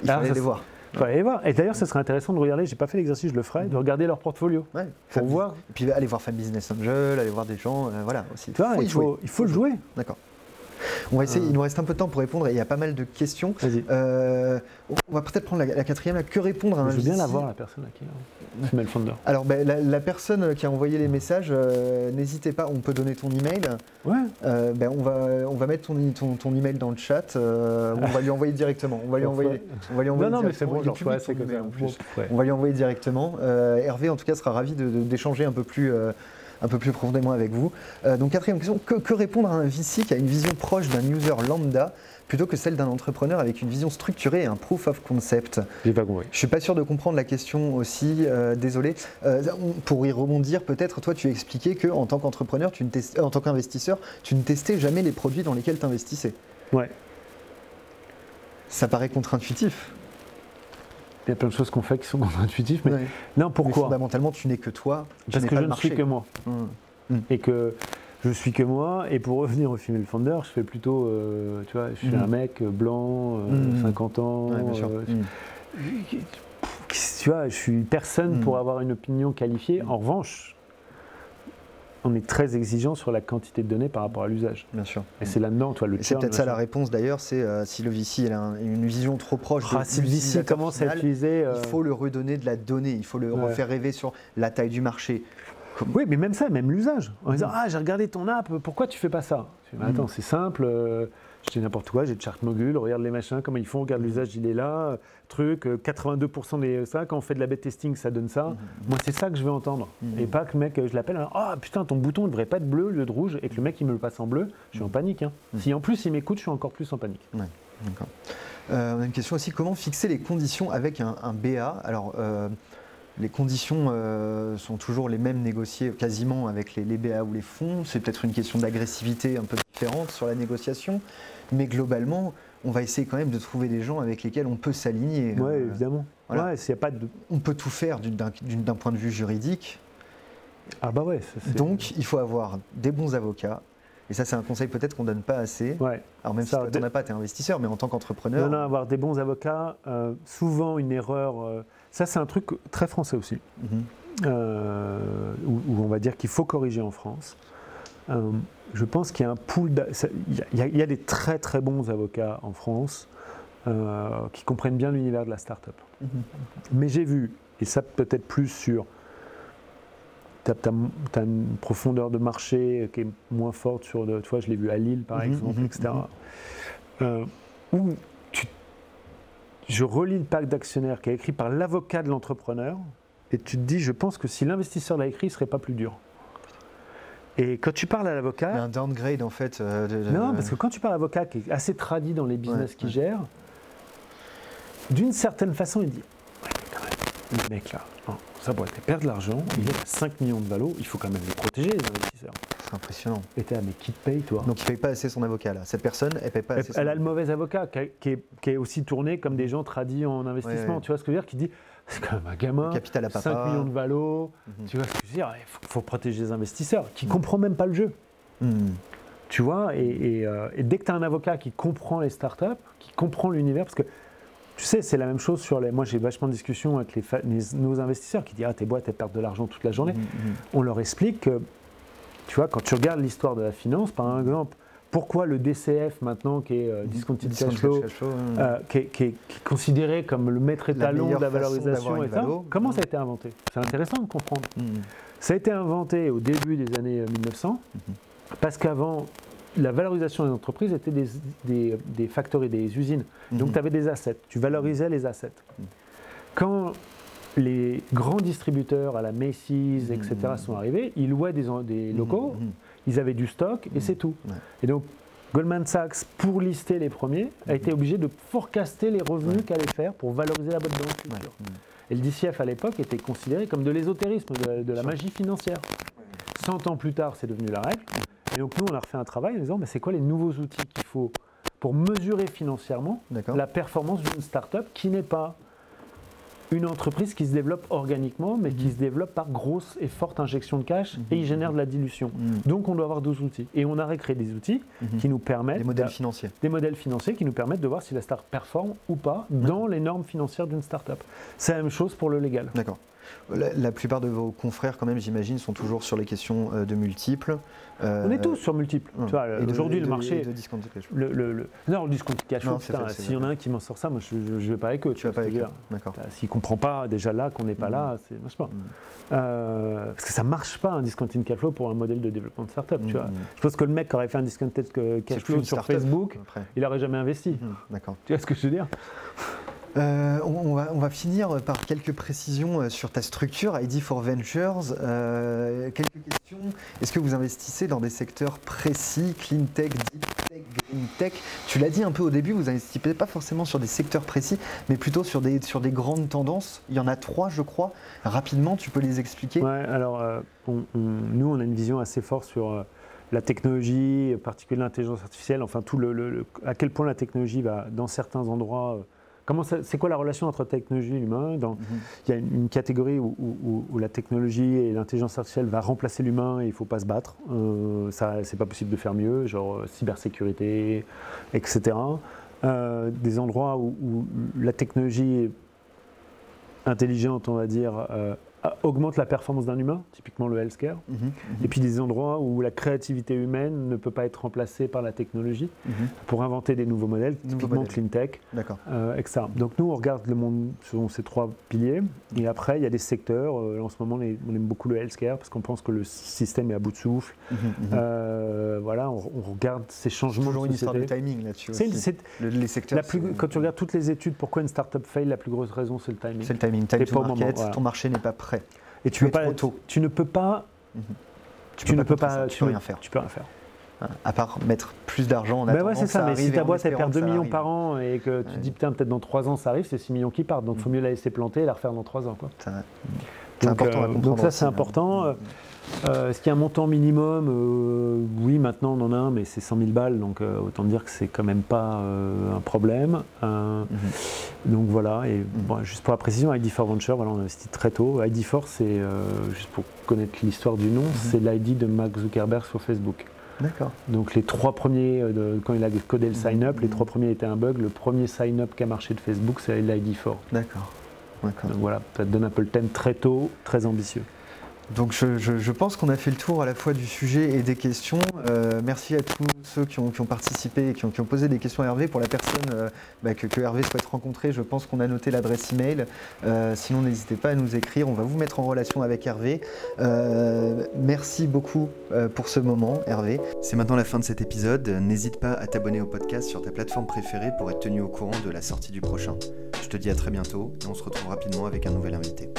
Il ça, les voir. Faut voir. Et d'ailleurs, ce serait intéressant de regarder, j'ai pas fait l'exercice, je le ferai, de regarder leur portfolio. Ouais. Pour voir. Et puis aller voir Femme Business Angel, aller voir des gens, euh, voilà aussi. Tu vois, y il, faut, jouer. il faut le jouer. D'accord. On va essayer, il nous reste un peu de temps pour répondre et il y a pas mal de questions. Euh, on va peut-être prendre la, la quatrième. là. Que répondre à un Je veux bien la voir, la personne là qui est Female Founder. Alors, ben, la, la personne qui a envoyé les messages, euh, n'hésitez pas, on peut donner ton email. Ouais. Euh, ben, on, va, on va mettre ton, ton, ton email dans le chat. euh, on va lui envoyer directement. On va lui envoyer, on va lui envoyer Non, non, mais c'est directement. bon, Il je est le reçois public, assez ton comme email, ça. en plus. Ouais. On va lui envoyer directement. Euh, Hervé, en tout cas, sera ravi de- de- d'échanger un peu plus. Un peu plus profondément avec vous. Euh, donc quatrième question, que, que répondre à un VC qui a une vision proche d'un user lambda plutôt que celle d'un entrepreneur avec une vision structurée et un proof of concept? J'ai pas compris. Je suis pas sûr de comprendre la question aussi, euh, désolé. Euh, pour y rebondir, peut-être, toi, tu as expliqué que en tant qu'entrepreneur, tu ne testais- en tant qu'investisseur, tu ne testais jamais les produits dans lesquels tu investissais. Ouais. Ça paraît contre-intuitif. Il y a plein de choses qu'on fait qui sont contre-intuitives, mais non, Mais pourquoi fondamentalement, tu n'es que toi. tu Parce que pas je ne suis que moi. Hum. Et que je suis que moi. Et pour revenir au Female Founder, je fais plutôt, euh, tu vois, je suis Mhm. un mec euh, blanc, euh, Mhm. 50 ans. Ouais, bien sûr. euh, tu vois, je suis personne pour avoir une opinion qualifiée. En revanche, on est très exigeant sur la quantité de données par rapport à l'usage. Bien sûr. Et c'est là-dedans, toi, le C'est peut-être ça la réponse d'ailleurs, c'est euh, si le VC a un- une vision trop proche Ah, de si le VC commence à utiliser. euh, Il faut le redonner de la donnée, il faut le Ouais. refaire rêver sur la taille du marché. Oui, mais même ça, même l'usage. En disant Mhm. Ah, j'ai regardé ton app, pourquoi tu fais pas ça? Mais Attends, c'est simple. euh, je dis n'importe quoi, j'ai de chart mogul, regarde les machins, comment ils font, regarde l'usage, il est là. euh, Truc, euh, 82% des ça, quand on fait de la bête testing, ça donne ça. Moi, c'est ça que je veux entendre. Mhm. Et pas que le mec, euh, je l'appelle, ah putain, ton bouton ne devrait pas être bleu au lieu de rouge, et que le mec, il me le passe en bleu, je suis en panique. hein. Mhm. Si en plus il m'écoute, je suis encore plus en panique. Euh, on a une question aussi, comment fixer les conditions avec un, un BA Alors, euh, les conditions euh, sont toujours les mêmes négociées quasiment avec les, les BA ou les fonds. C'est peut-être une question d'agressivité un peu différente sur la négociation. Mais globalement, on va essayer quand même de trouver des gens avec lesquels on peut s'aligner. Ouais, Euh, évidemment. voilà. Ouais, s'il y a pas de. on peut tout faire d'un point de vue juridique. Ah bah ouais, ça, Donc, il faut avoir des bons avocats. Et ça, c'est un conseil peut-être qu'on donne pas assez. Ouais. Alors, même Ça, si tu n'en as pas, tu es investisseur, mais en tant qu'entrepreneur. Non, non, avoir des bons avocats, euh, souvent une erreur. euh, ça, c'est un truc très français aussi. Mhm. euh, où, où on va dire qu'il faut corriger en France. Euh, je pense qu'il y a un pool. Il y, y a- des très très bons avocats en France euh, qui comprennent bien l'univers de la start-up. Mhm. Mais j'ai vu, et ça peut-être plus sur. Tu as, une profondeur de marché qui est moins forte sur. de- tu vois, je l'ai vu à Lille par Mhm, exemple, etc. Euh, où je relis le pacte d'actionnaires qui est écrit par l'avocat de l'entrepreneur et tu te dis, je pense que si l'investisseur l'a écrit, il ne serait pas plus dur. Et quand tu parles à l'avocat, un downgrade en fait. euh, de- de- non, parce que quand tu parles à l'avocat qui est assez tradit dans les business Ouais, qu'il ouais. gère, d'une certaine façon, il dit Ouais, mais quand même, le mec là, non, ça pourrait être perdre de l'argent, il est à 5 millions de valos, il faut quand même les protéger, les investisseurs. Impressionnant. Et t'es là, mais qui te paye, toi? Donc il ne paye pas assez son avocat là. Cette personne, elle ne paye pas Elle, assez son elle a le mauvais avocat qui, est, qui est aussi tourné comme des gens tradis en investissement. Ouais, ouais. Tu vois ce que je veux dire? Qui dit c'est quand même un gamin, capital à papa. 5 millions de valos. Mhm. Tu vois ce que je veux dire? Il faut, faut protéger les investisseurs qui ne comprend même pas le jeu. Hmm. Tu vois? Et, et, euh, et dès que tu as un avocat qui comprend les startups, qui comprend l'univers, parce que tu sais, c'est la même chose sur les. Moi, j'ai vachement de discussions avec les, nos investisseurs qui disent Ah, tes boîtes, elles perdent de l'argent toute la journée. Mhm, mhm. On leur explique que, tu vois, quand tu regardes l'histoire de la finance, par exemple, pourquoi le DCF maintenant, qui est euh, Discounted Cash Discounted Flow, cash flow, euh, qui, est, qui est- qui est considéré comme le maître La étalon de la valorisation et ça. Comment Mhm. ça a été inventé? C'est intéressant de comprendre. Hmm. Ça a été inventé au début des années euh, 1900 Mhm. parce qu'avant, la valorisation des entreprises était des, des, des factories, des usines. Donc Mhm. tu avais des assets, tu valorisais les assets. Mhm. Quand les grands distributeurs à la Macy's, etc., Mhm. sont arrivés, ils louaient des, des locaux, Mhm. ils avaient du stock et c'est tout. Ouais. Et donc, Goldman Sachs, pour lister les premiers, a été obligé de forecaster les revenus. Ouais. qu'elle allait faire pour valoriser la boîte dans le futur. Ouais. Hmm. Et le DCF à l'époque était considéré comme de l'ésotérisme, de, de la magie financière. 100 ans plus tard, c'est devenu la règle. Et donc nous, on a refait un travail en disant, mais c'est quoi les nouveaux outils qu'il faut pour mesurer financièrement la performance d'une start-up qui n'est pas une entreprise qui se développe organiquement, mais qui se développe par grosse et forte injection de cash Mhm. et il génère de la dilution. Hmm. Donc on doit avoir deux outils. Et on a recréé des outils Mhm. qui nous permettent Des modèles d'a- financiers. des modèles financiers qui nous permettent de voir si la start performe ou pas dans les normes financières d'une start-up. C'est la même chose pour le légal. D'accord. La, plupart de vos confrères, quand même, j'imagine, sont toujours sur les questions de multiples. on est tous sur multiples. Aujourd'hui, le marché. De discount cash flow. Le, non, le discount cash flow, s'il y en a un qui m'en sort ça, moi je ne vais pas avec eux. Tu vas pas avec eux. D'accord. S'il ne comprend pas déjà là qu'on n'est pas là, mm. c'est marche pas. Mm. parce que ça ne marche pas un discounted cash flow pour un modèle de développement de startup. Tu vois. Je pense que le mec qui aurait fait un discounted cash flow sur Facebook, il n'aurait jamais investi. D'accord. Tu vois ce que je veux dire? Euh, on, va, finir par quelques précisions euh, sur ta structure, ID4 Ventures. Euh, quelques questions. Est-ce que vous investissez dans des secteurs précis, clean tech, deep tech, green tech? Tu l'as dit un peu au début, vous n'investissez pas forcément sur des secteurs précis, mais plutôt sur des, sur des grandes tendances. Il y en a trois, je crois. Rapidement, tu peux les expliquer alors nous, on a une vision assez forte sur la technologie, en particulier l'intelligence artificielle, enfin tout le, à quel point la technologie va dans certains endroits c'est quoi la relation entre technologie et l'humain mhm. Il y a une, catégorie où, la technologie et l'intelligence artificielle va remplacer l'humain et il ne faut pas se battre. Euh, ça, c'est pas possible de faire mieux, genre euh, cybersécurité, etc. Euh, des endroits où, la technologie intelligente, on va dire, euh, augmente la performance d'un humain, typiquement le healthcare, mhm, mhm. et puis des endroits où la créativité humaine ne peut pas être remplacée par la technologie mhm. pour inventer des nouveaux modèles, typiquement clean tech, euh, etc. Donc nous, on regarde le monde selon ces trois piliers, et après, il y a des secteurs, euh, en ce moment, on aime beaucoup le healthcare parce qu'on pense que le système est à bout de souffle. Euh, voilà, on, regarde ces changements. toujours une histoire de timing là-dessus. les secteurs. quand tu regardes toutes les études, pourquoi une startup fail, la plus grosse raison, c'est le timing. C'est le timing. Time to market, ton marché n'est pas prêt et tu, pas, tu, ne peux pas. Mhm. Tu, ne peux pas. tu peux rien faire. Tu peux rien faire. À part mettre plus d'argent en ben ouais, c'est ça, mais si ta boîte elle perd 2 millions par an et que tu dis putain peut-être dans 3 ans ça arrive, c'est 6 millions qui partent. Donc il faut mhm. mieux la laisser planter et la refaire dans 3 ans. Quoi. C'est important à euh, comprendre. Donc ça c'est important. Mhm. Euh, est-ce qu'il y a un montant minimum? Euh, Oui, maintenant on en a un, mais c'est 100 000 balles, donc euh, autant dire que c'est quand même pas un problème. Mhm. Donc voilà, et mhm. juste pour la précision, ID4 Venture, voilà, on a investi très tôt. ID4, c'est, juste pour connaître l'histoire du nom, mhm. c'est l'ID de Mark Zuckerberg sur Facebook. D'accord. Donc les trois premiers, quand il a codé le sign-up, les trois premiers étaient un bug. Le premier sign-up qui a marché de Facebook, c'est l'ID4. D'accord. Donc voilà, ça te donne un peu le thème très tôt, très ambitieux. Donc je, pense qu'on a fait le tour à la fois du sujet et des questions. Euh, merci à tous ceux qui ont, participé et qui ont, posé des questions à Hervé. Pour la personne euh, bah, que, Hervé souhaite rencontrer, je pense qu'on a noté l'adresse email. Euh, sinon, n'hésitez pas à nous écrire. On va vous mettre en relation avec Hervé. merci beaucoup pour ce moment, Hervé. C'est maintenant la fin de cet épisode. N'hésite pas à t'abonner au podcast sur ta plateforme préférée pour être tenu au courant de la sortie du prochain. Je te dis à très bientôt et on se retrouve rapidement avec un nouvel invité.